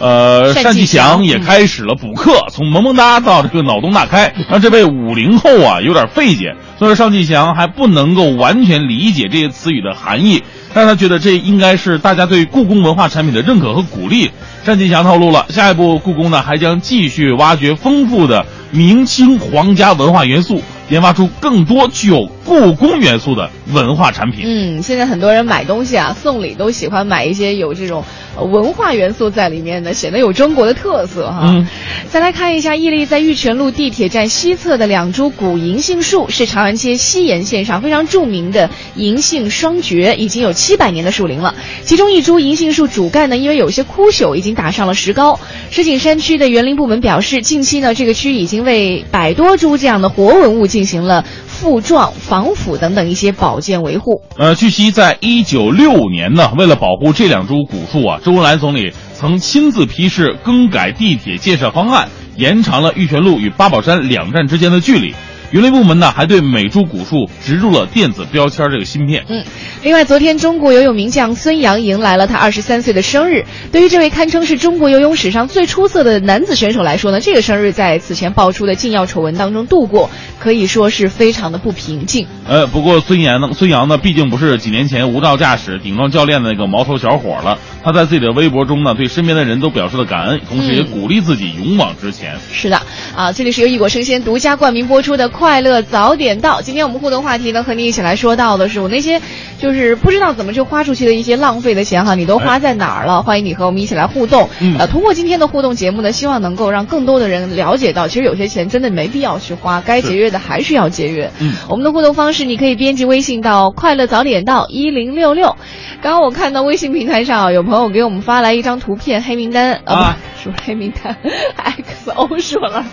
呃单霁翔也开始了补课，从萌萌哒到这个脑洞大开，让这位五零后啊有点费解。虽然单霁翔还不能够完全理解这些词语的含义，但他觉得这应该是大家对故宫文化产品的认可和鼓励。单霁翔透露了，下一步故宫呢还将继续挖掘丰富的明清皇家文化元素。研发出更多具有故宫元素的文化产品。嗯，现在很多人买东西啊，送礼都喜欢买一些有这种文化元素在里面的，显得有中国的特色哈。嗯，再来看一下，屹立在玉泉路地铁站西侧的两株古银杏树，是长安街西沿线上非常著名的银杏双绝，已经有七百年的树龄了。其中一株银杏树主干呢，因为有些枯朽，已经打上了石膏。石景山区的园林部门表示，近期呢，这个区已经为百多株这样的活文物进行了复壮、防腐等等一些保健维护。呃，据悉，在一九六五年呢，为了保护这两株古树啊，周恩来总理曾亲自批示更改地铁建设方案，延长了玉泉路与八宝山两站之间的距离。园林部门呢，还对每株古树植入了电子标签这个芯片。嗯，另外，昨天中国游泳名将孙杨迎来了他二十三岁的生日。对于这位堪称是中国游泳史上最出色的男子选手来说呢，这个生日在此前爆出的禁药丑闻当中度过，可以说是非常的不平静。呃，不过孙杨呢，孙杨呢，毕竟不是几年前无照驾驶顶撞教练的那个毛头小伙了。他在自己的微博中呢，对身边的人都表示了感恩，同时也鼓励自己勇往直前。是的，啊，这里是由一果生鲜独家冠名播出的。快乐早点到。今天我们互动话题呢，和你一起来说到的是我那些就是不知道怎么就花出去的一些浪费的钱哈，你都花在哪儿了？欢迎你和我们一起来互动。嗯呃，通过今天的互动节目呢，希望能够让更多的人了解到，其实有些钱真的没必要去花，该节约的还是要节约。嗯，我们的互动方式，你可以编辑微信到“快乐早点到一零六六”。刚刚我看到微信平台上有朋友给我们发来一张图片，黑名单啊，不是黑名单，XO 说了，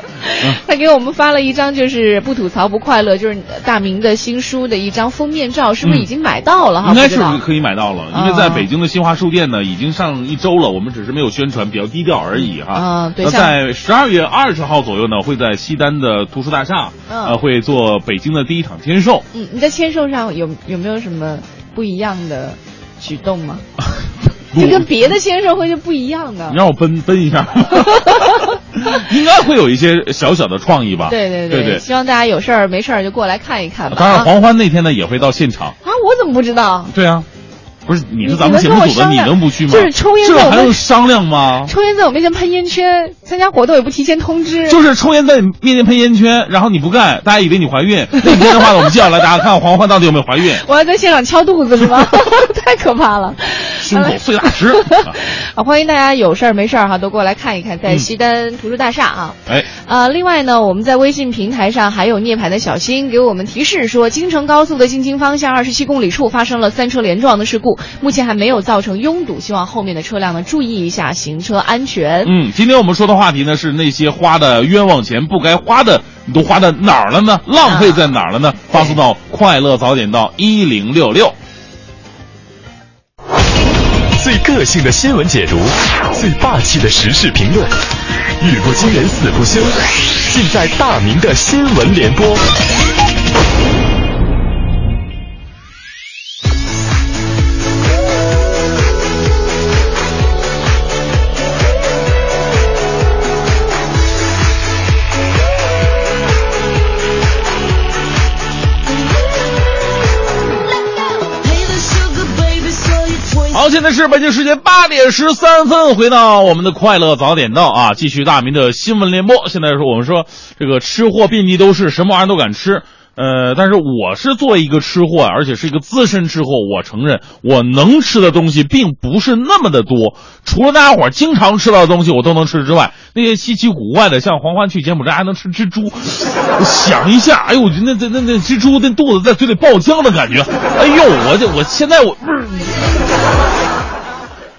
嗯他给我们发了一张就是不吐槽不快乐，就是大明的新书的一张封面照，是不是已经买到了哈？应该是可以买到了，因为在北京的新华书店呢，已经上一周了，我们只是没有宣传，比较低调而已哈。啊对那在十二月二十号左右呢，会在西单的图书大厦，嗯呃，会做北京的第一场签售。嗯，你在签售上有有没有什么不一样的举动吗？这跟别的签售会就不一样的你。让我奔奔一下，应该会有一些小小的创意吧？对对对对希望大家有事儿没事儿就过来看一看吧。当然，啊黄欢那天呢也会到现场。啊，我怎么不知道？对啊，不是你你是咱们节目组的，你你能不去吗？就是抽烟这还用商量吗？抽烟在我面前喷烟圈，参加活动也不提前通知。就是抽烟在你面前喷烟圈，然后你不干，大家以为你怀孕。那天的话呢，我们接下来大家看看黄欢到底有没有怀孕。我要在现场敲肚子是吗？太可怕了！胸口碎大石。啊，欢迎大家有事儿没事儿哈都过来看一看，在嗯西单图书大厦啊。哎，呃，另外呢，我们在微信平台上还有涅槃的小新给我们提示说，京承高速的进京方向二十七公里处发生了三车连撞的事故，目前还没有造成拥堵，希望后面的车辆呢注意一下行车安全。嗯，今天我们说的话题呢是那些花的冤枉钱不该花的，你都花在哪儿了呢？浪费在哪儿了呢？发送到快乐早点到一零六六。最个性的新闻解读，最霸气的时事评论，语不惊人死不休，尽在大明的新闻联播。现在是北京时间八点十三分，回到我们的快乐早点到啊，继续大明的新闻联播。现在是我们说这个吃货遍地都是，什么玩意儿都敢吃。呃，但是我是作为一个吃货，而且是一个资深吃货，我承认我能吃的东西并不是那么的多。除了大家伙经常吃到的东西我都能吃之外，那些稀奇古怪的，像黄欢去柬埔寨还能吃蜘蛛，我想一下，哎呦，那那那那蜘蛛那肚子在嘴里爆浆的感觉，哎呦，我这我现在我。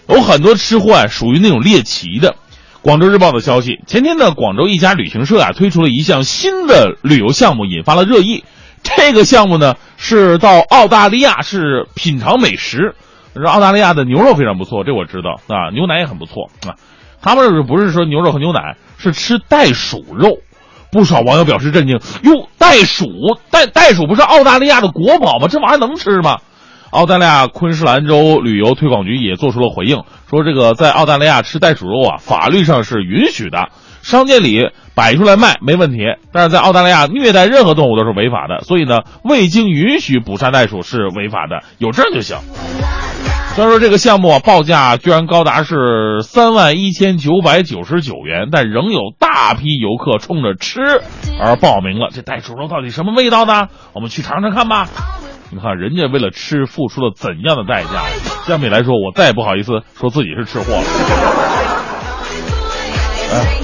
有很多吃货啊，属于那种猎奇的。广州日报的消息，前天呢，广州一家旅行社啊推出了一项新的旅游项目，引发了热议。这个项目呢是到澳大利亚是品尝美食，澳大利亚的牛肉非常不错，这我知道啊，牛奶也很不错啊。他们不是说牛肉和牛奶，是吃袋鼠肉？不少网友表示震惊，哟，袋鼠袋袋鼠不是澳大利亚的国宝吗？这玩意儿能吃吗？澳大利亚昆士兰州旅游推广局也做出了回应，说这个在澳大利亚吃袋鼠肉啊，法律上是允许的，商店里摆出来卖没问题。但是在澳大利亚虐待任何动物都是违法的，所以呢，未经允许捕杀袋鼠是违法的，有证就行。虽然说这个项目啊报价居然高达是三万一千九百九十九元，但仍有大批游客冲着吃而报名了。这袋鼠肉到底什么味道呢？我们去尝尝看吧。你看人家为了吃付出了怎样的代价？相比来说，我再也不好意思说自己是吃货了。哎，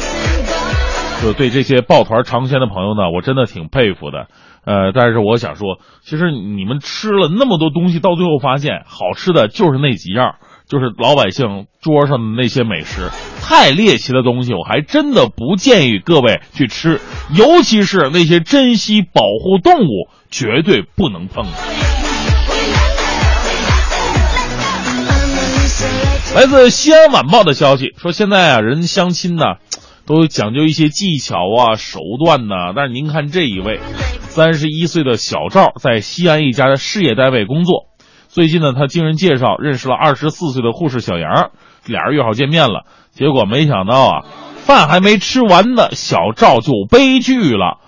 就对这些抱团尝鲜的朋友呢，我真的挺佩服的。呃，但是我想说，其实你们吃了那么多东西，到最后发现好吃的就是那几样，就是老百姓桌上的那些美食。太猎奇的东西，我还真的不建议各位去吃，尤其是那些珍稀保护动物，绝对不能碰。来自西安晚报的消息说，现在啊，人相亲呢，都讲究一些技巧啊、手段呐、但是您看这一位，三十一岁的小赵，在西安一家的事业单位工作。最近呢，他经人介绍认识了二十四岁的护士小杨，俩人约好见面了。结果没想到啊，饭还没吃完呢，小赵就悲剧了，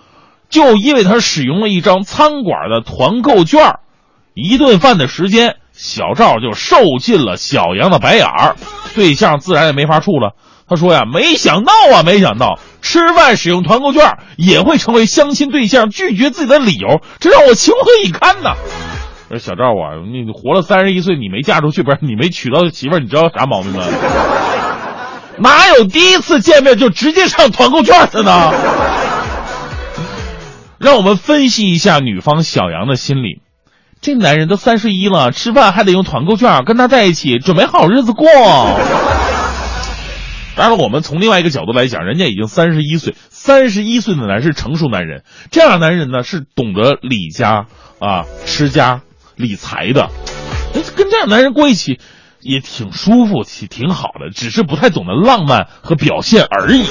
就因为他使用了一张餐馆的团购券儿，一顿饭的时间，小赵就受尽了小杨的白眼儿，对象自然也没法处了。他说呀，没想到啊，没想到吃饭使用团购券也会成为相亲对象拒绝自己的理由，这让我情何以堪呢！说小赵啊，你活了三十一岁，你没嫁出去，不是你没娶到媳妇儿，你知道啥毛病吗？哪有第一次见面就直接上团购券的呢？让我们分析一下女方小杨的心理。这男人都三十一了，吃饭还得用团购券，跟他在一起准备好日子过。当然了，我们从另外一个角度来讲，人家已经三十一岁，三十一岁的男是成熟男人，这样的男人呢是懂得理家啊、持家、理财的，跟这样男人过一起也挺舒服，挺挺好的，只是不太懂得浪漫和表现而已。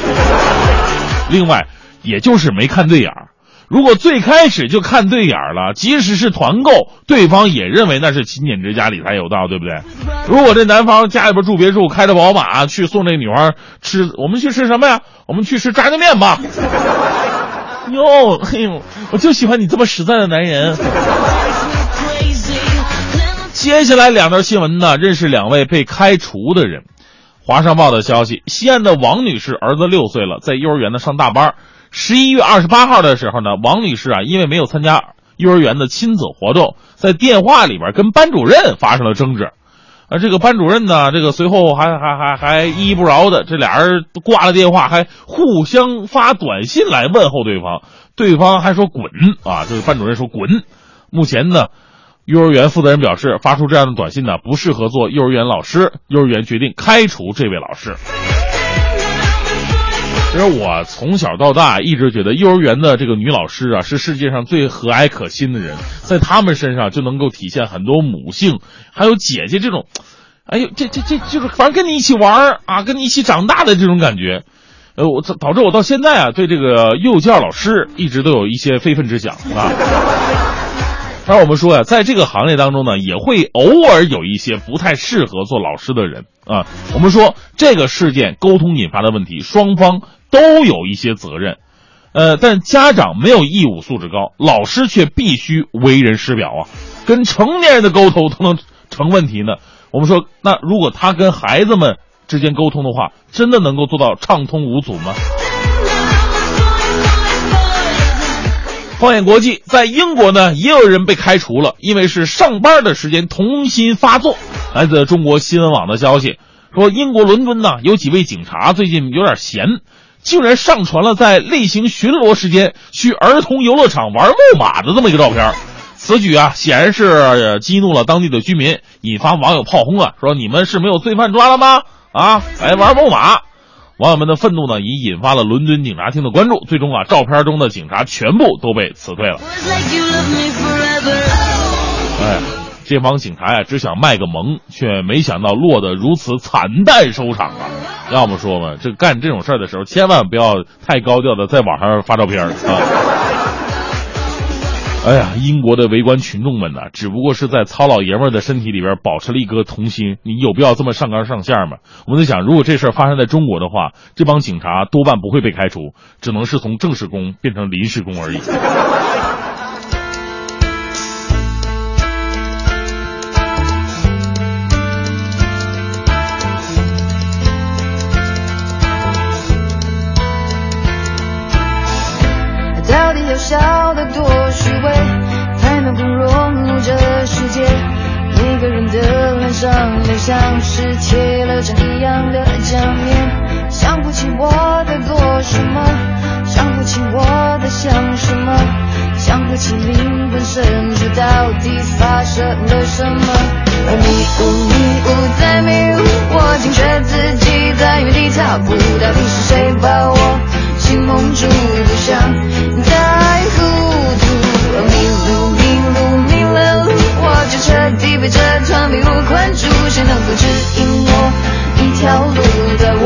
另外，也就是没看对眼儿。如果最开始就看对眼儿了，即使是团购，对方也认为那是勤俭之家、理财有道，对不对？如果这男方家里边住别墅，开着宝马去送这女孩吃，我们去吃什么呀？我们去吃炸酱面吧。哟，嘿呦，我就喜欢你这么实在的男人。接下来两条新闻呢，认识两位被开除的人。华商报的消息，西安的王女士儿子六岁了，在幼儿园呢上大班。十一月二十八号的时候呢，王女士啊，因为没有参加幼儿园的亲子活动，在电话里边跟班主任发生了争执。而这个班主任呢，这个随后还还还还依依不饶的，这俩人挂了电话，还互相发短信来问候对方，对方还说滚啊，这个班主任说滚。目前呢，幼儿园负责人表示，发出这样的短信呢不适合做幼儿园老师，幼儿园决定开除这位老师。其实我从小到大一直觉得幼儿园的这个女老师啊是世界上最和蔼可亲的人，在她们身上就能够体现很多母性，还有姐姐这种，哎呦，这这这就是反正跟你一起玩啊，跟你一起长大的这种感觉，呃，我导致我到现在啊对这个幼教老师一直都有一些非分之想啊。当然，我们说呀，在这个行业当中呢，也会偶尔有一些不太适合做老师的人啊。我们说这个事件沟通引发的问题，双方都有一些责任，呃，但家长没有义务素质高，老师却必须为人师表啊。跟成年人的沟通都能成问题呢。我们说，那如果他跟孩子们之间沟通的话，真的能够做到畅通无阻吗？放眼国际，在英国呢，也有人被开除了，因为是上班的时间童心发作。来自中国新闻网的消息说，英国伦敦呢有几位警察最近有点闲，竟然上传了在例行巡逻时间去儿童游乐场玩木马的这么一个照片。此举啊，显然是激怒了当地的居民，引发网友炮轰啊，说你们是没有罪犯抓了吗？啊，来玩木马。网友们的愤怒呢，已引发了伦敦警察厅的关注。最终啊，照片中的警察全部都被辞退了。哎，这帮警察呀，只想卖个萌，却没想到落得如此惨淡收场啊！要么说嘛，这干这种事儿的时候，千万不要太高调的在网上发照片啊。哎呀，英国的围观群众们呐，只不过是在糙老爷们儿的身体里边保持了一颗童心，你有必要这么上纲上线吗？我们在想，如果这事儿发生在中国的话，这帮警察多半不会被开除，只能是从正式工变成临时工而已。个人的脸上都像是贴了张一样的假面，想不起我在做什么，想不起我在想什么，想不起灵魂深处到底发生了什么。而迷雾迷雾在迷雾，我惊觉自己在原地踏步，到底是谁把我心蒙住？不想地被这团迷雾困住。谁能够指引我一条路，带我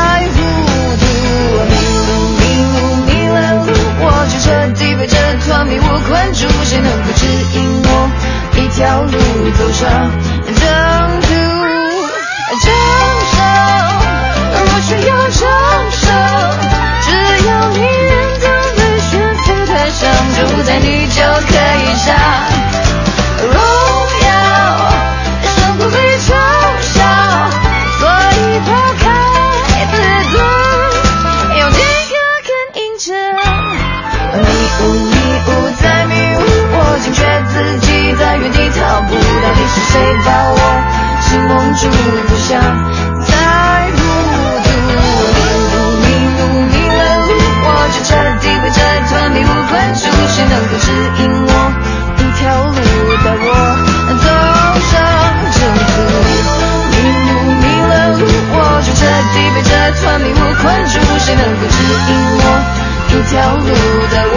走上征途？承受，若需要承受，只要你认真的选择台上，就在你就可以上住，不想再糊涂。迷路迷路迷了路，我就彻底被这团迷雾困住，谁能够指引我一条路，带我走上正途？迷路迷了路，我就彻底被这团迷雾困住，谁能够指引我一条路，带我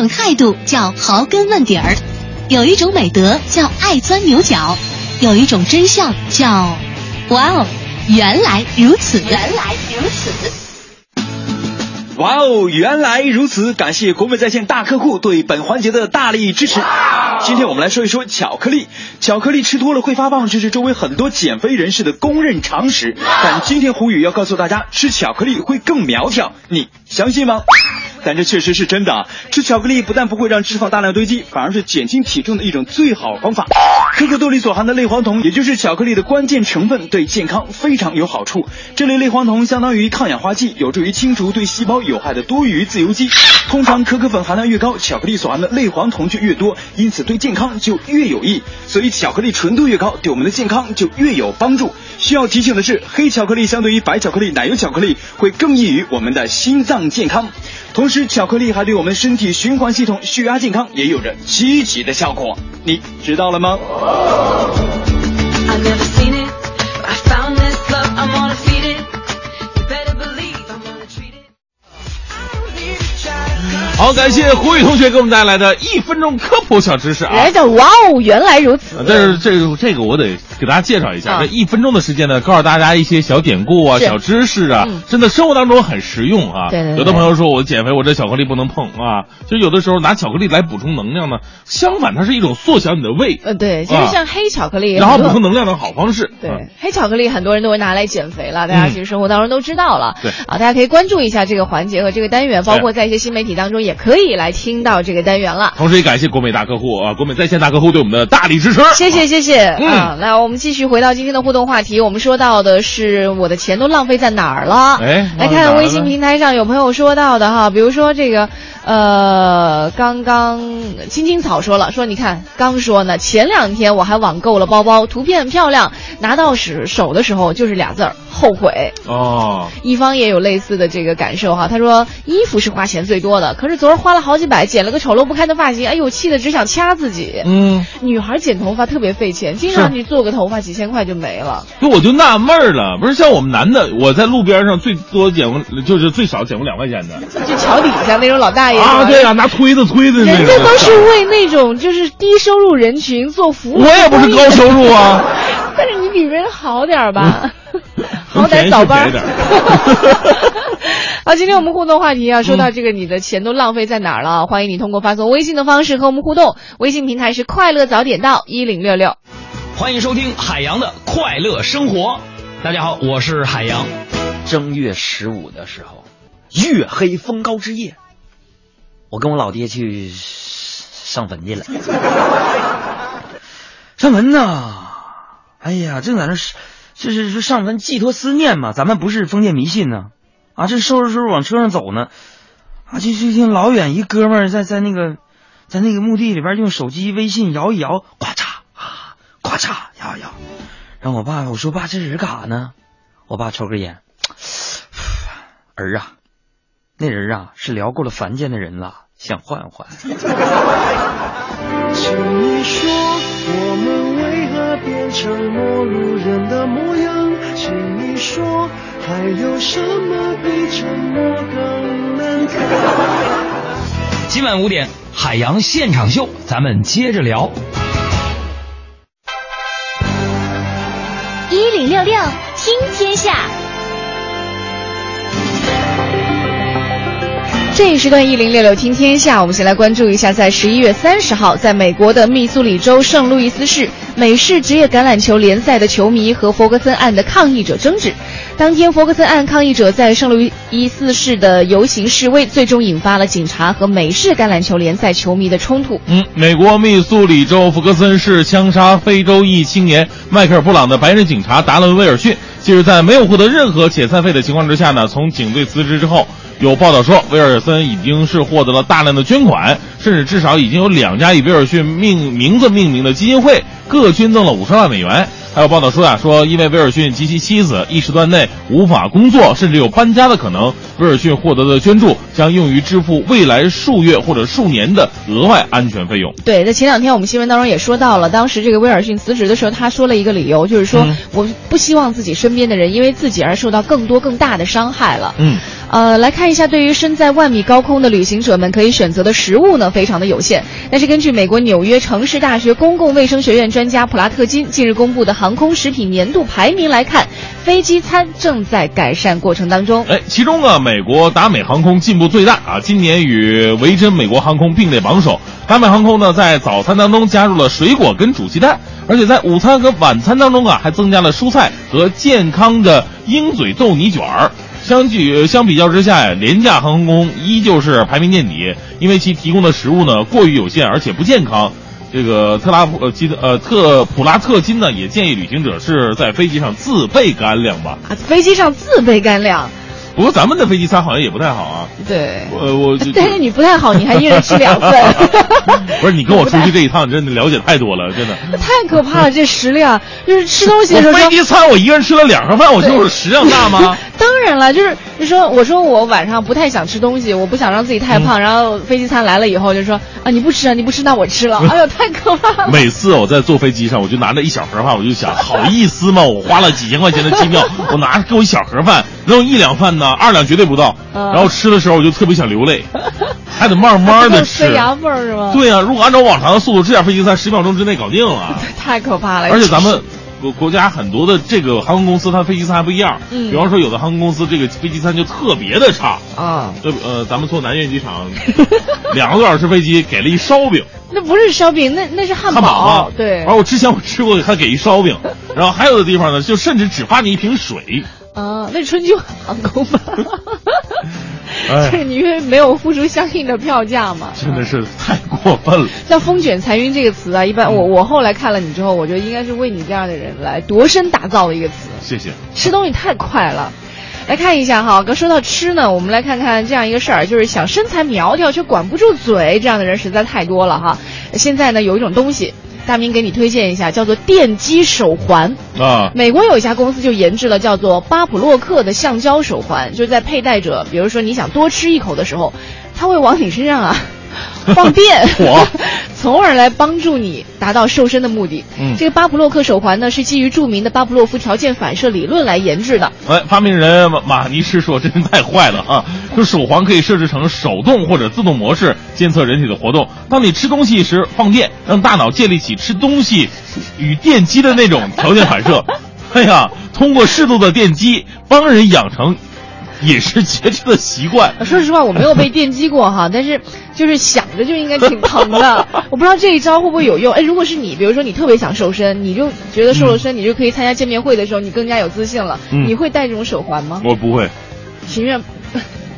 种态度叫刨根问底儿，有一种美德叫爱钻牛角，有一种真相叫哇哦，原来如此。原来如此。哇哦，原来如此！感谢国美在线大客户对本环节的大力支持。今天我们来说一说巧克力。巧克力吃多了会发胖，这是周围很多减肥人士的公认常识。但今天胡宇要告诉大家，吃巧克力会更苗条，你相信吗？但这确实是真的啊！吃巧克力不但不会让脂肪大量堆积，反而是减轻体重的一种最好方法。可可豆里所含的类黄酮，也就是巧克力的关键成分，对健康非常有好处。这类类黄酮相当于抗氧化剂，有助于清除对细胞有害的多余自由基。通常可可粉含量越高，巧克力所含的类黄酮就越多，因此对健康就越有益。所以巧克力纯度越高，对我们的健康就越有帮助。需要提醒的是，黑巧克力相对于白巧克力、奶油巧克力会更益于我们的心脏健康。同时，巧克力还对我们身体循环系统、血压健康也有着积极的效果，你知道了吗？好，感谢胡宇同学给我们带来的一分钟科普小知识啊！来的哇哦，原来如此。但是这个这个我得给大家介绍一下，啊。这一分钟的时间呢，告诉大家一些小典故啊、小知识啊嗯，真的生活当中很实用啊。对对对有的朋友说我减肥，我这巧克力不能碰啊，就有的时候拿巧克力来补充能量呢，相反它是一种缩小你的胃，呃，对，其实像黑巧克力，然后补充能量的好方式。对啊，黑巧克力很多人都会拿来减肥了，大家嗯其实生活当中都知道了。对。啊，大家可以关注一下这个环节和这个单元，包括在一些新媒体当中也可以来听到这个单元了。同时也感谢国美大客户啊，国美在线大客户对我们的大力支持。谢谢谢谢、嗯啊！那我们继续回到今天的互动话题，我们说到的是我的钱都浪费在哪儿了？哎来看微信平台上有朋友说到的哈，比如说这个呃，刚刚青青草说了，说你看刚说呢，前两天我还网购了包包，图片很漂亮，拿到手手的时候就是俩字儿后悔。哦，一方也有类似的这个感受哈，他说衣服是花钱最多的，可是昨儿花了好几百，剪了个丑陋不堪的发型，哎呦，气得只想掐自己。嗯，女孩剪头发特别费钱，经常你做个头发几千块就没了。那我就纳闷了，不是像我们男的，我在路边上最多剪过，就是最少剪过两块钱的。就桥底下那种老大爷。啊，对啊，拿推子推的。人家都是为那种就是低收入人群做服务。我也不是高收入啊，但是你比别人好点儿吧，好歹早班是便宜点 好，今天我们互动话题啊，说到这个，你的钱都浪费在哪儿了？欢迎你通过发送微信的方式和我们互动，微信平台是快乐早点到一零六六。欢迎收听海洋的快乐生活。大家好，我是海洋。正月十五的时候，月黑风高之夜，我跟我老爹去上坟去了。上坟呐，哎呀，正在那是，这是是上坟寄托思念嘛。咱们不是封建迷信呢，啊，啊这收拾收拾往车上走呢，啊，就就听老远一哥们在在那个在那个墓地里边用手机微信摇一摇，咔嚓啊，咔嚓摇一摇。让我爸我说爸这人干啥呢？我爸抽根烟，儿啊，那人啊是聊过了凡间的人了，想换换。请你说，我们为何变成陌路人的模样？请你说，还有什么比沉默更难堪？今晚五点，海洋现场秀，咱们接着聊。一零六六听天下，这一时段一零六六听天下，我们先来关注一下，在十一月三十号，在美国的密苏里州圣路易斯市，美式职业橄榄球联赛的球迷和弗格森案的抗议者争执。当天，弗格森案抗议者在圣路易斯市的游行示威，最终引发了警察和美式橄榄球联赛球迷的冲突。嗯，美国密苏里州弗格森市枪杀非洲裔青年迈克尔·布朗的白人警察达伦·威尔逊，近日在没有获得任何遣散费的情况之下呢，从警队辞职之后，有报道说威尔森已经是获得了大量的捐款，甚至至少已经有两家以威尔逊命名字命名的基金会各捐赠了五十万美元。还有报道说呀，说因为威尔逊及其妻子一时段内无法工作，甚至有搬家的可能，威尔逊获得的捐助将用于支付未来数月或者数年的额外安全费用。对，在前两天我们新闻当中也说到了，当时这个威尔逊辞职的时候，他说了一个理由，就是说、嗯我不希望自己身边的人因为自己而受到更多更大的伤害了。嗯。呃，来看一下，对于身在万米高空的旅行者们，可以选择的食物呢，非常的有限。但是根据美国纽约城市大学公共卫生学院专家普拉特金近日公布的航空食品年度排名来看，飞机餐正在改善过程当中。哎，其中呢，美国达美航空进步最大啊，今年与维珍美国航空并列榜首。达美航空呢，在早餐当中加入了水果跟煮鸡蛋，而且在午餐和晚餐当中啊，还增加了蔬菜和健康的鹰嘴豆泥卷儿。相距相比较之下呀，廉价航空依旧是排名垫底，因为其提供的食物呢过于有限，而且不健康。这个特拉普呃基呃特普拉特金呢也建议旅行者是在飞机上自备干粮吧。啊，飞机上自备干粮，不过咱们的飞机餐好像也不太好啊。对。呃，我但是你不太好，你还一人吃两份，不是你跟我出去这一趟，真的了解太多了，真的。太可怕了！这食量就是吃东西的时候飞机餐我一个人吃了两盒饭，我就是食量大吗？当然了，就是你说我说我晚上不太想吃东西，我不想让自己太胖，然后飞机餐来了以后就说啊你不吃啊你不吃那我吃了，哎呦太可怕了。每次我在坐飞机上，我就拿着一小盒饭，我就想，好意思吗？我花了几千块钱的机票，我拿着给我一小盒饭，然后一两饭呢，二两绝对不到。嗯然后吃的时候我就特别想流泪，还得慢慢的吃塞。牙缝儿是吗？对呀、如果按照往常的速度这点飞机餐，十秒钟之内搞定了。太可怕了。而且咱们国国家很多的这个航空公司，它飞机餐还不一样。嗯比方说有的航空公司这个飞机餐就特别的差。啊，就呃，咱们坐南苑机场两个多小时飞机，给了一烧饼，那不是烧饼，那那是汉汉堡嘛。对而，我之前我吃过，还给一烧饼，然后还有的地方呢，就甚至只发你一瓶水。啊，那是春秋航空吧？哎就是你因为没有付出相应的票价嘛。真的是太过分了。像“风卷残云”这个词啊，一般我我后来看了你之后，我觉得应该是为你这样的人来度身打造的一个词。谢谢。吃东西太快了。来看一下哈，刚说到吃呢，我们来看看这样一个事儿，就是想身材苗条却管不住嘴，这样的人实在太多了哈。现在呢，有一种东西，大明给你推荐一下，叫做电击手环。啊，美国有一家公司就研制了叫做巴普洛克的橡胶手环，就是在佩戴者，比如说你想多吃一口的时候，它会往你身上啊 放电火，从而来帮助你达到瘦身的目的。嗯这个巴普洛克手环呢，是基于著名的巴甫洛夫条件反射理论来研制的。哎，发明人马马尼士说：“真是太坏了啊！就手环可以设置成手动或者自动模式，监测人体的活动。当你吃东西时放电，让大脑建立起吃东西与电击的那种条件反射。哎呀，通过适度的电击，帮人养成 饮食节制的习惯。说实话，我没有被电击过哈，但是就是想着就应该挺疼的。我不知道这一招会不会有用。哎，如果是你，比如说你特别想瘦身，你就觉得瘦了身，你就可以参加见面会的时候，你更加有自信了。嗯你会戴这种手环吗？我不会，情愿。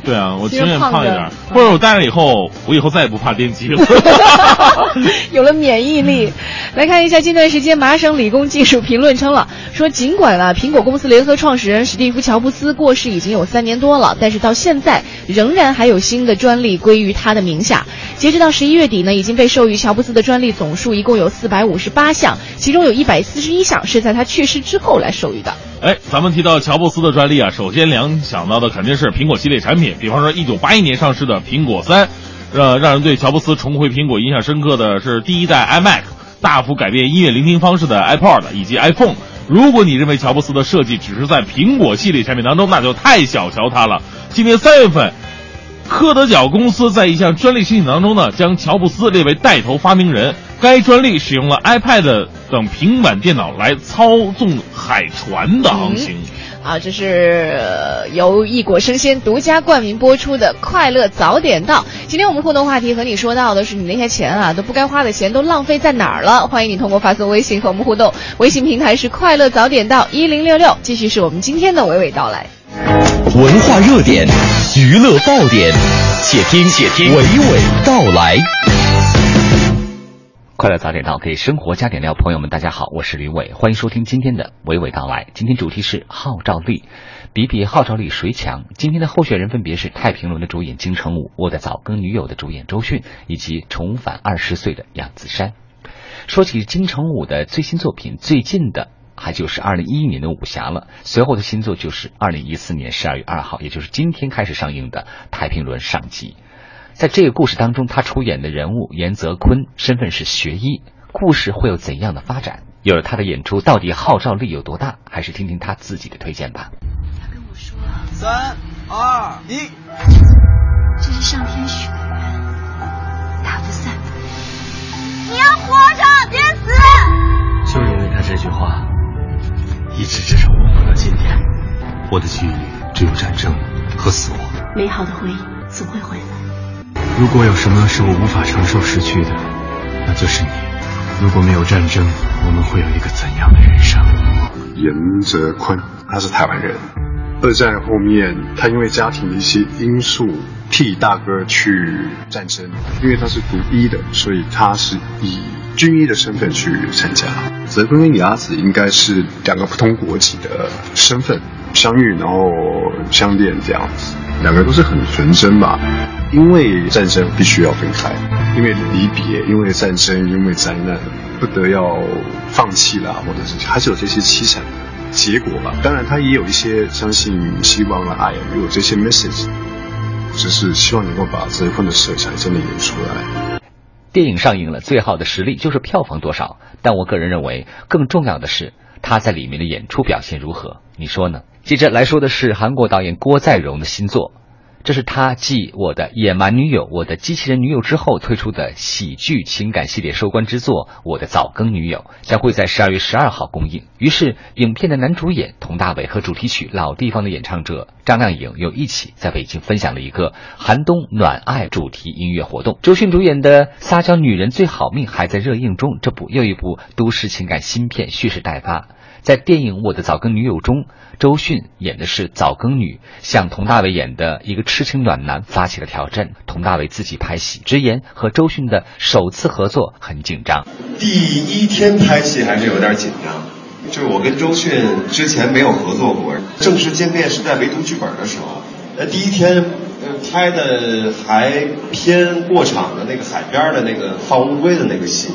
对啊，我其情愿实胖一点，或者我戴上以后，我以后再也不怕电击了。有了免疫力。来看一下，近段时间麻省理工技术评论称了，说尽管啊，苹果公司联合创始人史蒂夫·乔布斯过世已经有三年多了，但是到现在仍然还有新的专利归于他的名下。截止到十一月底呢，已经被授予乔布斯的专利总数一共有四百五十八项，其中有一百四十一项是在他去世之后来授予的。哎，咱们提到乔布斯的专利啊，首先联想到的肯定是苹果系列产品，比方说一九八一年上市的苹果三，呃，让人对乔布斯重回苹果印象深刻的是第一代 iMac，大幅改变音乐聆听方式的 iPod 以及 iPhone。如果你认为乔布斯的设计只是在苹果系列产品当中，那就太小瞧他了。今年三月份。科德角公司在一项专利申请当中呢，将乔布斯列为带头发明人。该专利使用了 iPad 等平板电脑来操纵海船的航行。啊，这是由异果生鲜独家冠名播出的《快乐早点到》。今天我们互动话题和你说到的是，你那些钱啊都不该花的钱都浪费在哪儿了？欢迎你通过发送微信和我们互动，微信平台是“快乐早点到一零六六”。继续是我们今天的娓娓道来。文化热点，娱乐爆点，且听且听娓娓道来。快乐早点到，给生活加点料。朋友们，大家好，我是吕伟，欢迎收听今天的娓娓道来。今天主题是号召力，比比号召力谁强？今天的候选人分别是《太平轮》的主演金城武，《我的早更女友》的主演周迅，以及重返二十岁的杨子姗。说起金城武的最新作品，最近的。还就是二零一一年的武侠了，随后的新作就是二零一四年十二月二号，也就是今天开始上映的《太平轮》上集。在这个故事当中，他出演的人物严泽坤身份是学医，故事会有怎样的发展？有了他的演出，到底号召力有多大？还是听听他自己的推荐吧。他跟我说：“三二一，这是上天许的愿，打不散。你要活着，别死。”就因为他这句话。一直支撑我活到今天。我的记忆里只有战争和死亡。美好的回忆总会回来。如果有什么是我无法承受失去的，那就是你。如果没有战争，我们会有一个怎样的人生？严泽坤，他是台湾人。二战后面，他因为家庭的一些因素，替大哥去战争。因为他是读医的，所以他是以。军医的身份去参加，泽坤跟李阿紫应该是两个不同国籍的身份相遇，然后相恋这样子，两个都是很纯真吧。因为战争必须要分开，因为离别，因为战争，因为灾难，不得要放弃了，或者是还是有这些凄惨的结果吧。当然，他也有一些相信、希望啊、爱，有这些 message，只是希望能够把这一份的色彩真的演出来。电影上映了，最好的实力就是票房多少。但我个人认为，更重要的是他在里面的演出表现如何。你说呢？接着来说的是韩国导演郭在荣的新作。这是他继《我的野蛮女友》《我的机器人女友》之后推出的喜剧情感系列收官之作《我的早更女友》，将会在十二月十二号公映。于是，影片的男主演佟大为和主题曲《老地方》的演唱者张靓颖又一起在北京分享了一个寒冬暖爱主题音乐活动。周迅主演的《撒娇女人最好命》还在热映中，这部又一部都市情感新片蓄势待发。在电影《我的早更女友》中，周迅演的是早更女，向佟大为演的一个痴情暖男发起了挑战。佟大为自己拍戏，直言和周迅的首次合作很紧张。第一天拍戏还是有点紧张，就是我跟周迅之前没有合作过，正式见面是在围读剧本的时候。呃，第一天拍的还偏过场的那个海边的那个放乌龟的那个戏。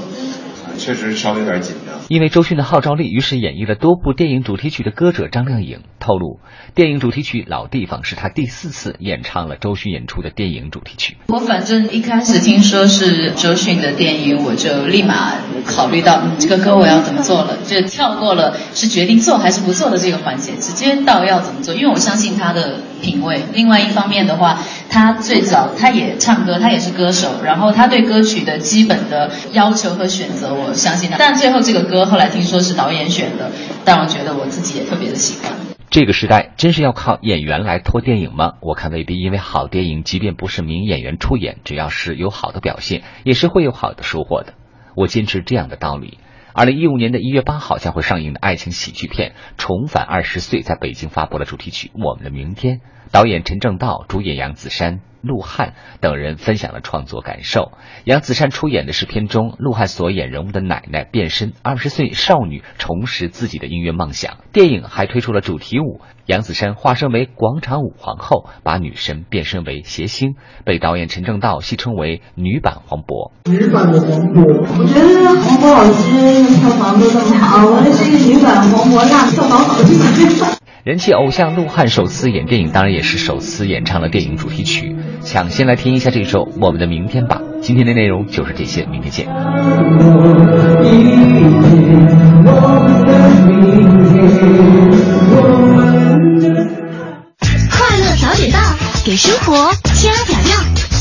确实稍微有点紧张。因为周迅的号召力，于是演绎了多部电影主题曲的歌者张靓颖透露，电影主题曲《老地方》是她第四次演唱了周迅演出的电影主题曲。我反正一开始听说是周迅的电影，我就立马考虑到，嗯，这个歌我要怎么做了，就跳过了是决定做还是不做的这个环节，直接到要怎么做。因为我相信他的品味。另外一方面的话，他最早他也唱歌，他也是歌手，然后他对歌曲的基本的要求和选择，我。我相信他，但最后这个歌后来听说是导演选的，但我觉得我自己也特别的喜欢。这个时代真是要靠演员来拖电影吗？我看未必，因为好电影即便不是名演员出演，只要是有好的表现，也是会有好的收获的。我坚持这样的道理。二零一五年的一月八号将会上映的爱情喜剧片《重返二十岁》在北京发布了主题曲《我们的明天》，导演陈正道，主演杨子姗。鹿晗等人分享了创作感受。杨子姗出演的是片中鹿晗所演人物的奶奶变身二十岁少女，重拾自己的音乐梦想。电影还推出了主题舞，杨子姗化身为广场舞皇后，把女神变身为谐星，被导演陈正道戏称为女版黄渤。女版的黄渤，我觉得黄渤老师票房都这么好，我这是一个女版黄渤，那票房好。人气偶像鹿晗首次演电影，当然也是首次演唱了电影主题曲。抢先来听一下这首《我们的明天》吧。今天的内容就是这些，明天见。快乐早点到，给生活加点料。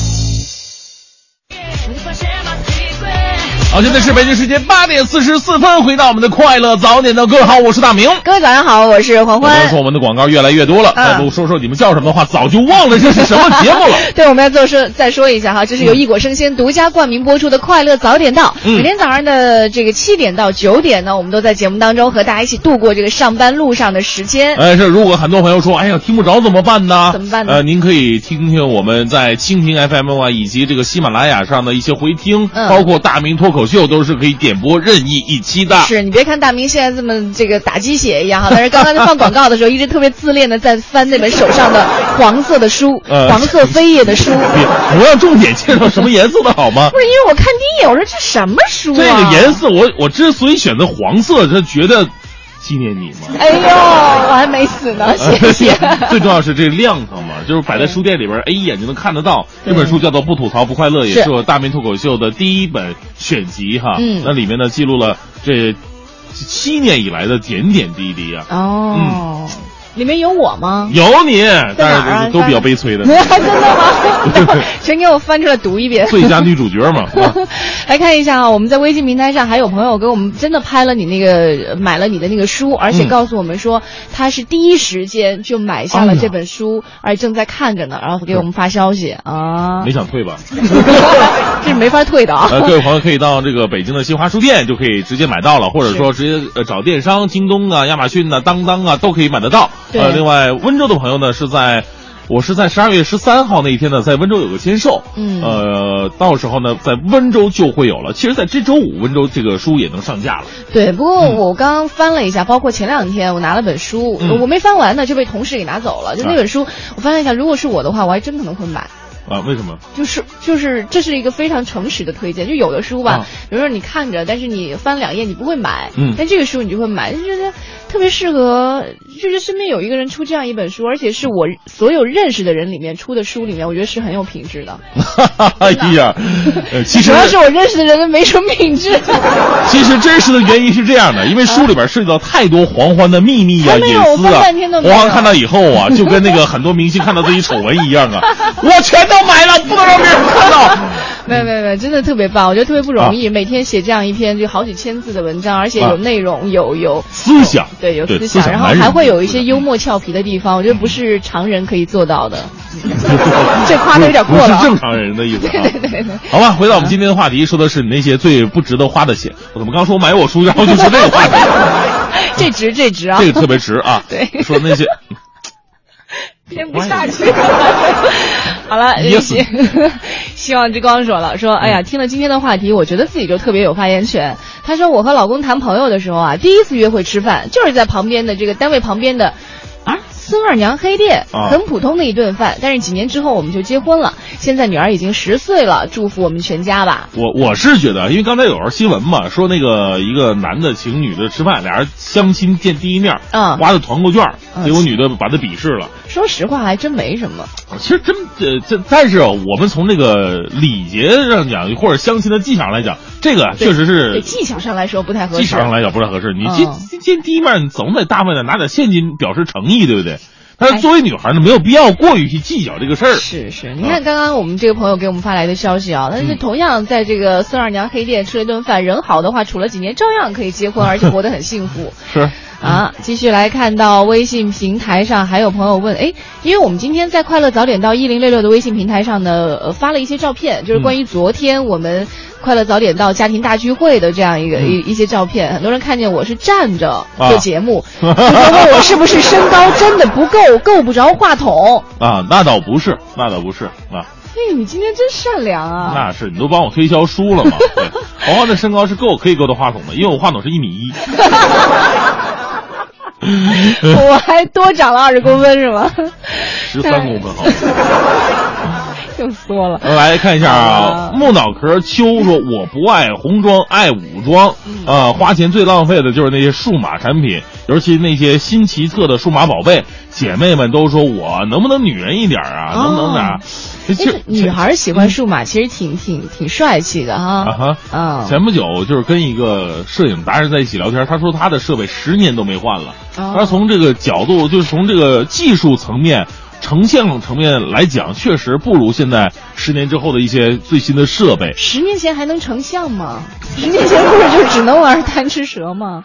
好，现在是北京时间八点四十四分，回到我们的快乐早点到，各位好，我是大明。各位早上好，我是黄欢。说我们的广告越来越多了，嗯再不说说你们叫什么的话，早就忘了这是什么节目了。对，我们要做说再说一下哈，这是由一果生鲜独家冠名播出的《快乐早点到》。嗯每天早上的这个七点到九点呢，我们都在节目当中和大家一起度过这个上班路上的时间。哎，是，如果很多朋友说，哎呀，听不着怎么办呢？怎么办呢呃，您可以听听我们在蜻蜓 FM 啊，以及这个喜马拉雅上的一些回听，嗯包括大明脱口秀，都是可以点播任意一期的。是你别看大明现在这么这个打鸡血一样哈，但是刚刚在放广告的时候，一直特别自恋的在翻那本手上的黄色的书，呃黄色扉页的书。别不要重点介绍什么颜色的好吗？不是因为我看第一眼，我说这什么书啊？这个颜色我，我之所以选择黄色，是觉得纪念你吗。哎呦，我还没死呢，谢谢。最重要是这亮堂嘛，就是摆在书店里边，哎，一眼就能看得到。这本书叫做《不吐槽不快乐》，也是是我大明脱口秀的第一本选集哈。嗯那里面呢记录了这七年以来的点点滴滴啊。哦，里面有我吗？有你，在但是都比较悲催的。真的吗？全给我翻出来读一遍。最佳女主角嘛，来看一下啊，我们在微信平台上还有朋友给我们真的拍了你那个呃买了你的那个书，而且嗯告诉我们说他是第一时间就买下了这本书，而且正在看着呢，然后给我们发消息啊，没想退吧？这是没法退的啊。呃，各位朋友可以到这个北京的新华书店就可以直接买到了，或者说直接呃找电商，京东啊、亚马逊啊、当当啊都可以买得到。对呃，另外温州的朋友呢是在。我是在十二月十三号那一天呢，在温州有个签售，嗯呃，到时候呢，在温州就会有了。其实，在这周五，温州这个书也能上架了。对，不过我刚刚翻了一下，包括前两天我拿了本书，嗯我没翻完呢，就被同事给拿走了。就那本书，我翻了一下，如果是我的话，我还真可能会买。啊，为什么？就是就是这是一个非常诚实的推荐，就有的书吧，啊比如说你看着，但是你翻两页你不会买，嗯但这个书你就会买，就觉得特别适合，就是身边有一个人出这样一本书，而且是我所有认识的人里面出的书里面，我觉得是很有品质的。哎呀，呃，其实主要是我认识的人都没什么品质。其实真实的原因是这样的，因为书里边涉及到太多黄欢的秘密啊、隐私啊黄欢看到以后啊，就跟那个很多明星看到自己丑闻一样啊，我全都买了，不能让别人看到。没有没有没有，真的特别棒，我觉得特别不容易，每天写这样一篇就好几千字的文章，而且有内容，有有思想对，有思想，然后还会有一些幽默俏皮的地方，我觉得不是常人可以做到的。这夸的有点过了。不是正常人的意思。对对对对。好吧，回到我们今天的话题，说的是你那些最不值得花的钱。我怎么刚说买我书，然后就说这个话题？这值这值啊！这个特别值啊。对说那些编不下去。好了，噎死希 希望之光说了，说哎呀，听了今天的话题，我觉得自己就特别有发言权。他说我和老公谈朋友的时候啊，第一次约会吃饭就是在旁边的这个单位旁边的啊孙二娘黑店，啊很普通的一顿饭。但是几年之后我们就结婚了，现在女儿已经十岁了，祝福我们全家吧。我我是觉得，因为刚才有条新闻嘛，说那个一个男的请女的吃饭，俩人相亲见第一面，嗯花的团购券，嗯结果女的把他鄙视了。说实话，还真没什么。其实真呃，这但是我们从这个礼节上讲，或者相亲的技巧上来讲，这个确实是技巧上来说不太合适。技巧上来讲不太合适。你嗯见见第一面，总得大方点，拿点现金表示诚意，对不对？但哎是作为女孩呢，没有必要过于去计较这个事儿。是是，你看刚刚我们这个朋友给我们发来的消息啊，他是同样在这个孙二娘黑店吃了一顿饭，人好的话，处了几年照样可以结婚，而且活得很幸福。是啊，继续来看到微信平台上还有朋友问，哎，因为我们今天在快乐早点到一零六六的微信平台上呢，呃，发了一些照片，就是关于昨天我们快乐早点到家庭大聚会的这样一个、一一些照片，很多人看见我是站着做节目，就说问我是不是身高真的不够，够不着话筒。啊，那倒不是，那倒不是啊。嘿，你今天真善良啊！那是你都帮我推销书了嘛？对，黄黄的身高是够可以够到话筒的，因为我话筒是一米一。我还多长了二十公分是吗？十三公分好。又缩了。来看一下啊，木脑壳秋说：“我不爱红装，爱武装。呃，花钱最浪费的就是那些数码产品，尤其那些新奇特的数码宝贝。姐妹们都说我能不能女人一点啊？能不能点？其实女孩喜欢数码，其实挺挺挺帅气的哈。啊哈，嗯。前不久就是跟一个摄影达人在一起聊天，他说他的设备十年都没换了。他从这个角度，就是从这个技术层面。成像层面来讲，确实不如现在十年之后的一些最新的设备。十年前还能成像吗？十年前不是就只能玩贪吃蛇吗？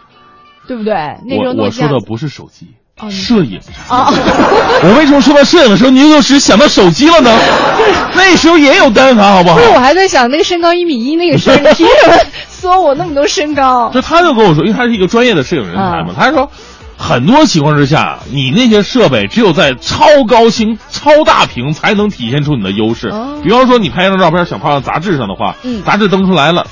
对不对？那时候我我说的不是手机，哦、摄影。啊！我为什么说到摄影的时候，您就只想到手机了呢？那时候也有单反，好不好？不是，我还在想那个身高一米一那个事儿，你凭什么说 我那么多身高？就他就跟我说，因为他是一个专业的摄影人才嘛，他说。很多情况之下，你那些设备只有在超高清、超大屏才能体现出你的优势。比方说，你拍一张照片想放到杂志上的话，嗯，杂志登出来了，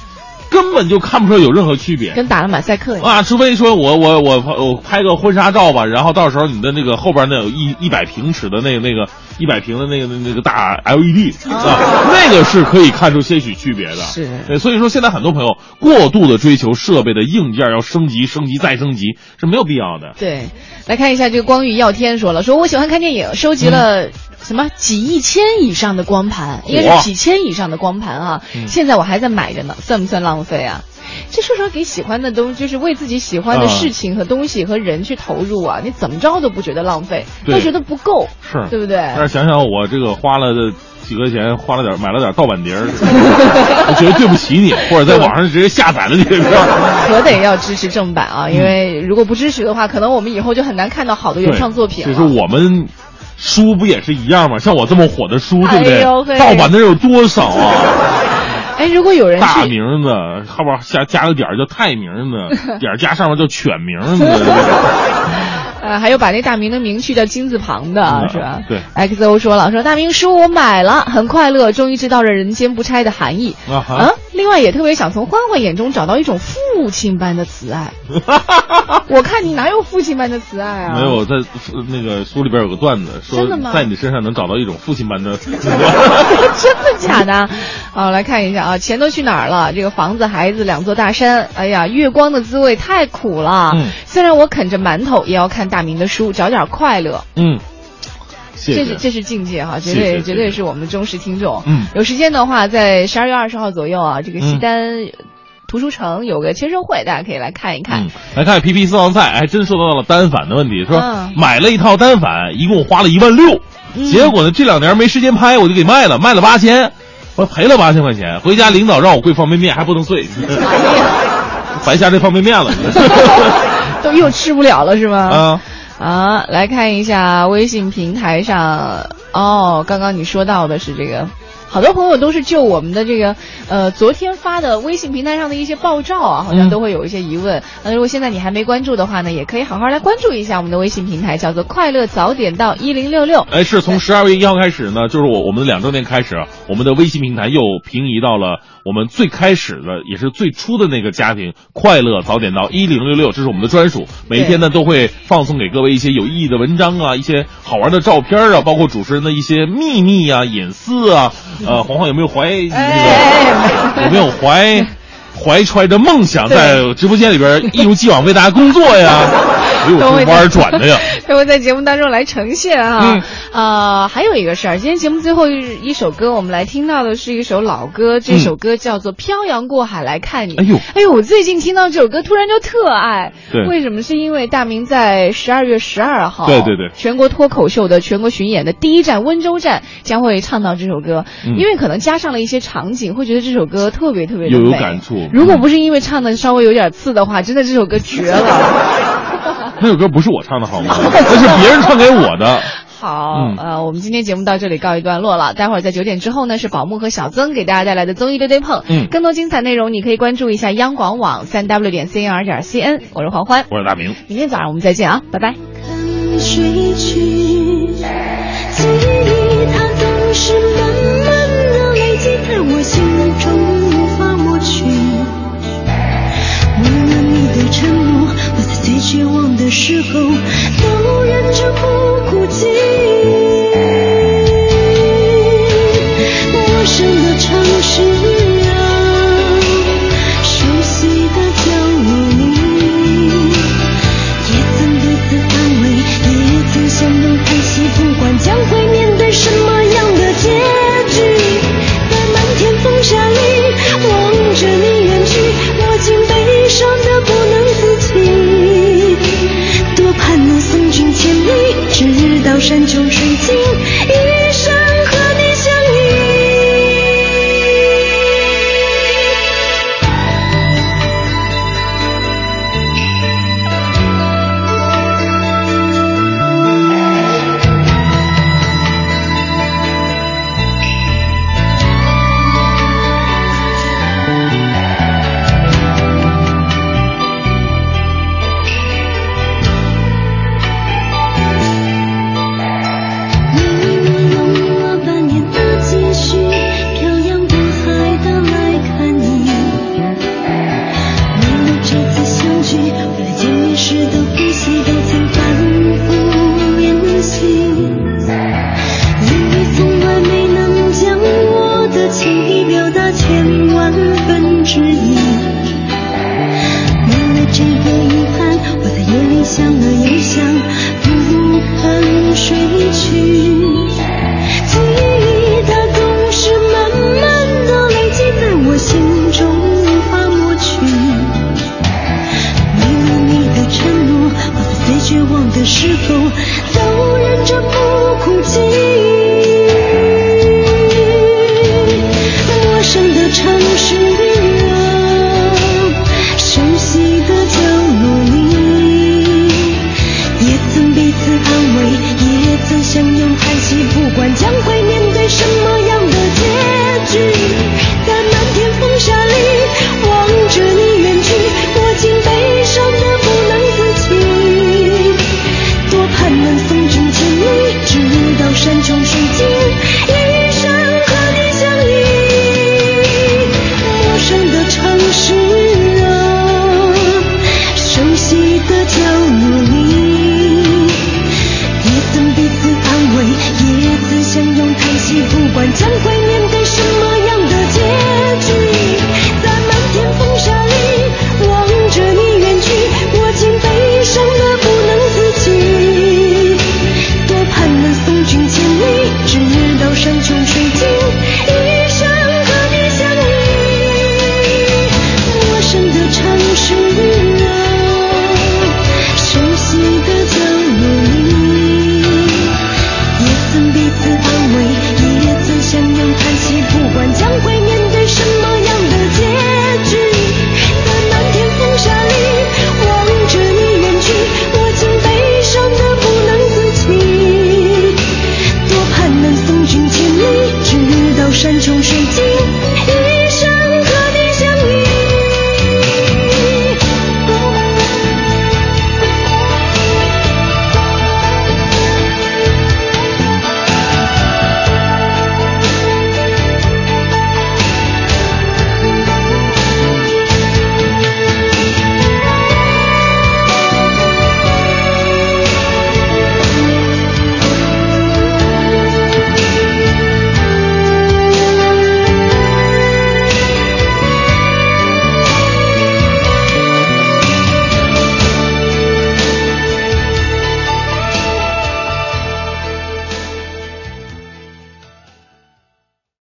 根本就看不出来有任何区别，跟打了马赛克一样啊！除非说我我我我拍个婚纱照吧，然后到时候你的那个后边那有一一百平尺的那个那个一百平的那个那个大 LED 啊，那个是可以看出些许区别的。是，对，所以说现在很多朋友过度的追求设备的硬件要升级、升级再升级是没有必要的。对，来看一下这个光遇耀天说了，说我喜欢看电影，收集了什么几亿千以上的光盘，应该是几千以上的光盘啊，现在我还在买着呢，算不算浪费啊？这说实话，给喜欢的东，就是为自己喜欢的事情和东西和人去投入啊，你怎么着都不觉得浪费，都觉得不够，是对不对？但是想想我这个花了几块钱，花了点买了点盗版碟儿，我觉得对不起你，或者在网上直接下载了这个片儿，可得要支持正版啊！因为如果不支持的话，可能我们以后就很难看到好的原创作品了。就是我们书不也是一样吗？像我这么火的书，对不对？哎、盗版的有多少啊？哎，如果有人大名字后边加加个点叫太名字，点加上面叫犬名字。呃，还有把那大名的名去掉金字旁的，是吧？对。X O 说了，说大明叔我买了，很快乐，终于知道了人间不拆的含义。啊啊！另外也特别想从欢欢眼中找到一种父亲般的慈爱。我看你哪有父亲般的慈爱啊？没有，在那个书里边有个段子说，在你身上能找到一种父亲般的 慈爱。真的假的？好，来看一下啊，钱都去哪儿了？这个房子、孩子、两座大山。哎呀，月光的滋味太苦了。嗯。虽然我啃着馒头，也要看大明的书，找点快乐。嗯。这是这是境界哈，绝对绝对是我们忠实听众。嗯。有时间的话，在十二月二十号左右啊，这个西单。图书城有个签售会，大家可以来看一看。嗯、来看皮皮私房菜，还真说到了单反的问题，说、嗯、买了一套单反，一共花了一万六、嗯，结果呢这两年没时间拍，我就给卖了，卖了八千，我赔了八千块钱。回家领导让我跪方便面，还不能碎，白瞎这方便面了，都又吃不了了是吗？啊啊，来看一下微信平台上哦，刚刚你说到的是这个。好多朋友都是就我们的这个呃昨天发的微信平台上的一些爆照啊，好像都会有一些疑问。那、嗯、如果现在你还没关注的话呢，也可以好好来关注一下我们的微信平台，叫做“快乐早点到一零六六”。哎，是从十二月一号开始呢，就是我我们的两周年开始，我们的微信平台又平移到了我们最开始的也是最初的那个家庭“快乐早点到一零六六”，这是我们的专属。每天呢都会放送给各位一些有意义的文章啊，一些好玩的照片啊，包括主持人的一些秘密啊、隐私啊。呃，黄黄有没有怀那个？哎、有没有怀怀揣着梦想在直播间里边一如既往为大家工作呀？哎呦，这弯转的呀！都会在节目当中来呈现啊。嗯、呃，还有一个事儿，今天节目最后一首歌，我们来听到的是一首老歌，这首歌叫做《漂洋过海来看你》。哎呦，哎呦，我最近听到这首歌，突然就特爱。对，为什么？是因为大明在十二月十二号，对对对，全国脱口秀的全国巡演的第一站温州站将会唱到这首歌，嗯、因为可能加上了一些场景，会觉得这首歌特别特别的有有感触。如果不是因为唱的稍微有点次的话，真的这首歌绝了。那首歌不是我唱的，好吗？那是别人唱给我的。好，呃，我们今天节目到这里告一段落了。待会儿在九点之后呢，是宝木和小曾给大家带来的综艺对对碰。嗯，更多精彩内容你可以关注一下央广网三 w 点 cnr 点 cn。我是黄欢，我是大明。明天早上我们再见啊，拜拜。绝望的时候都忍着不哭泣。陌生的城市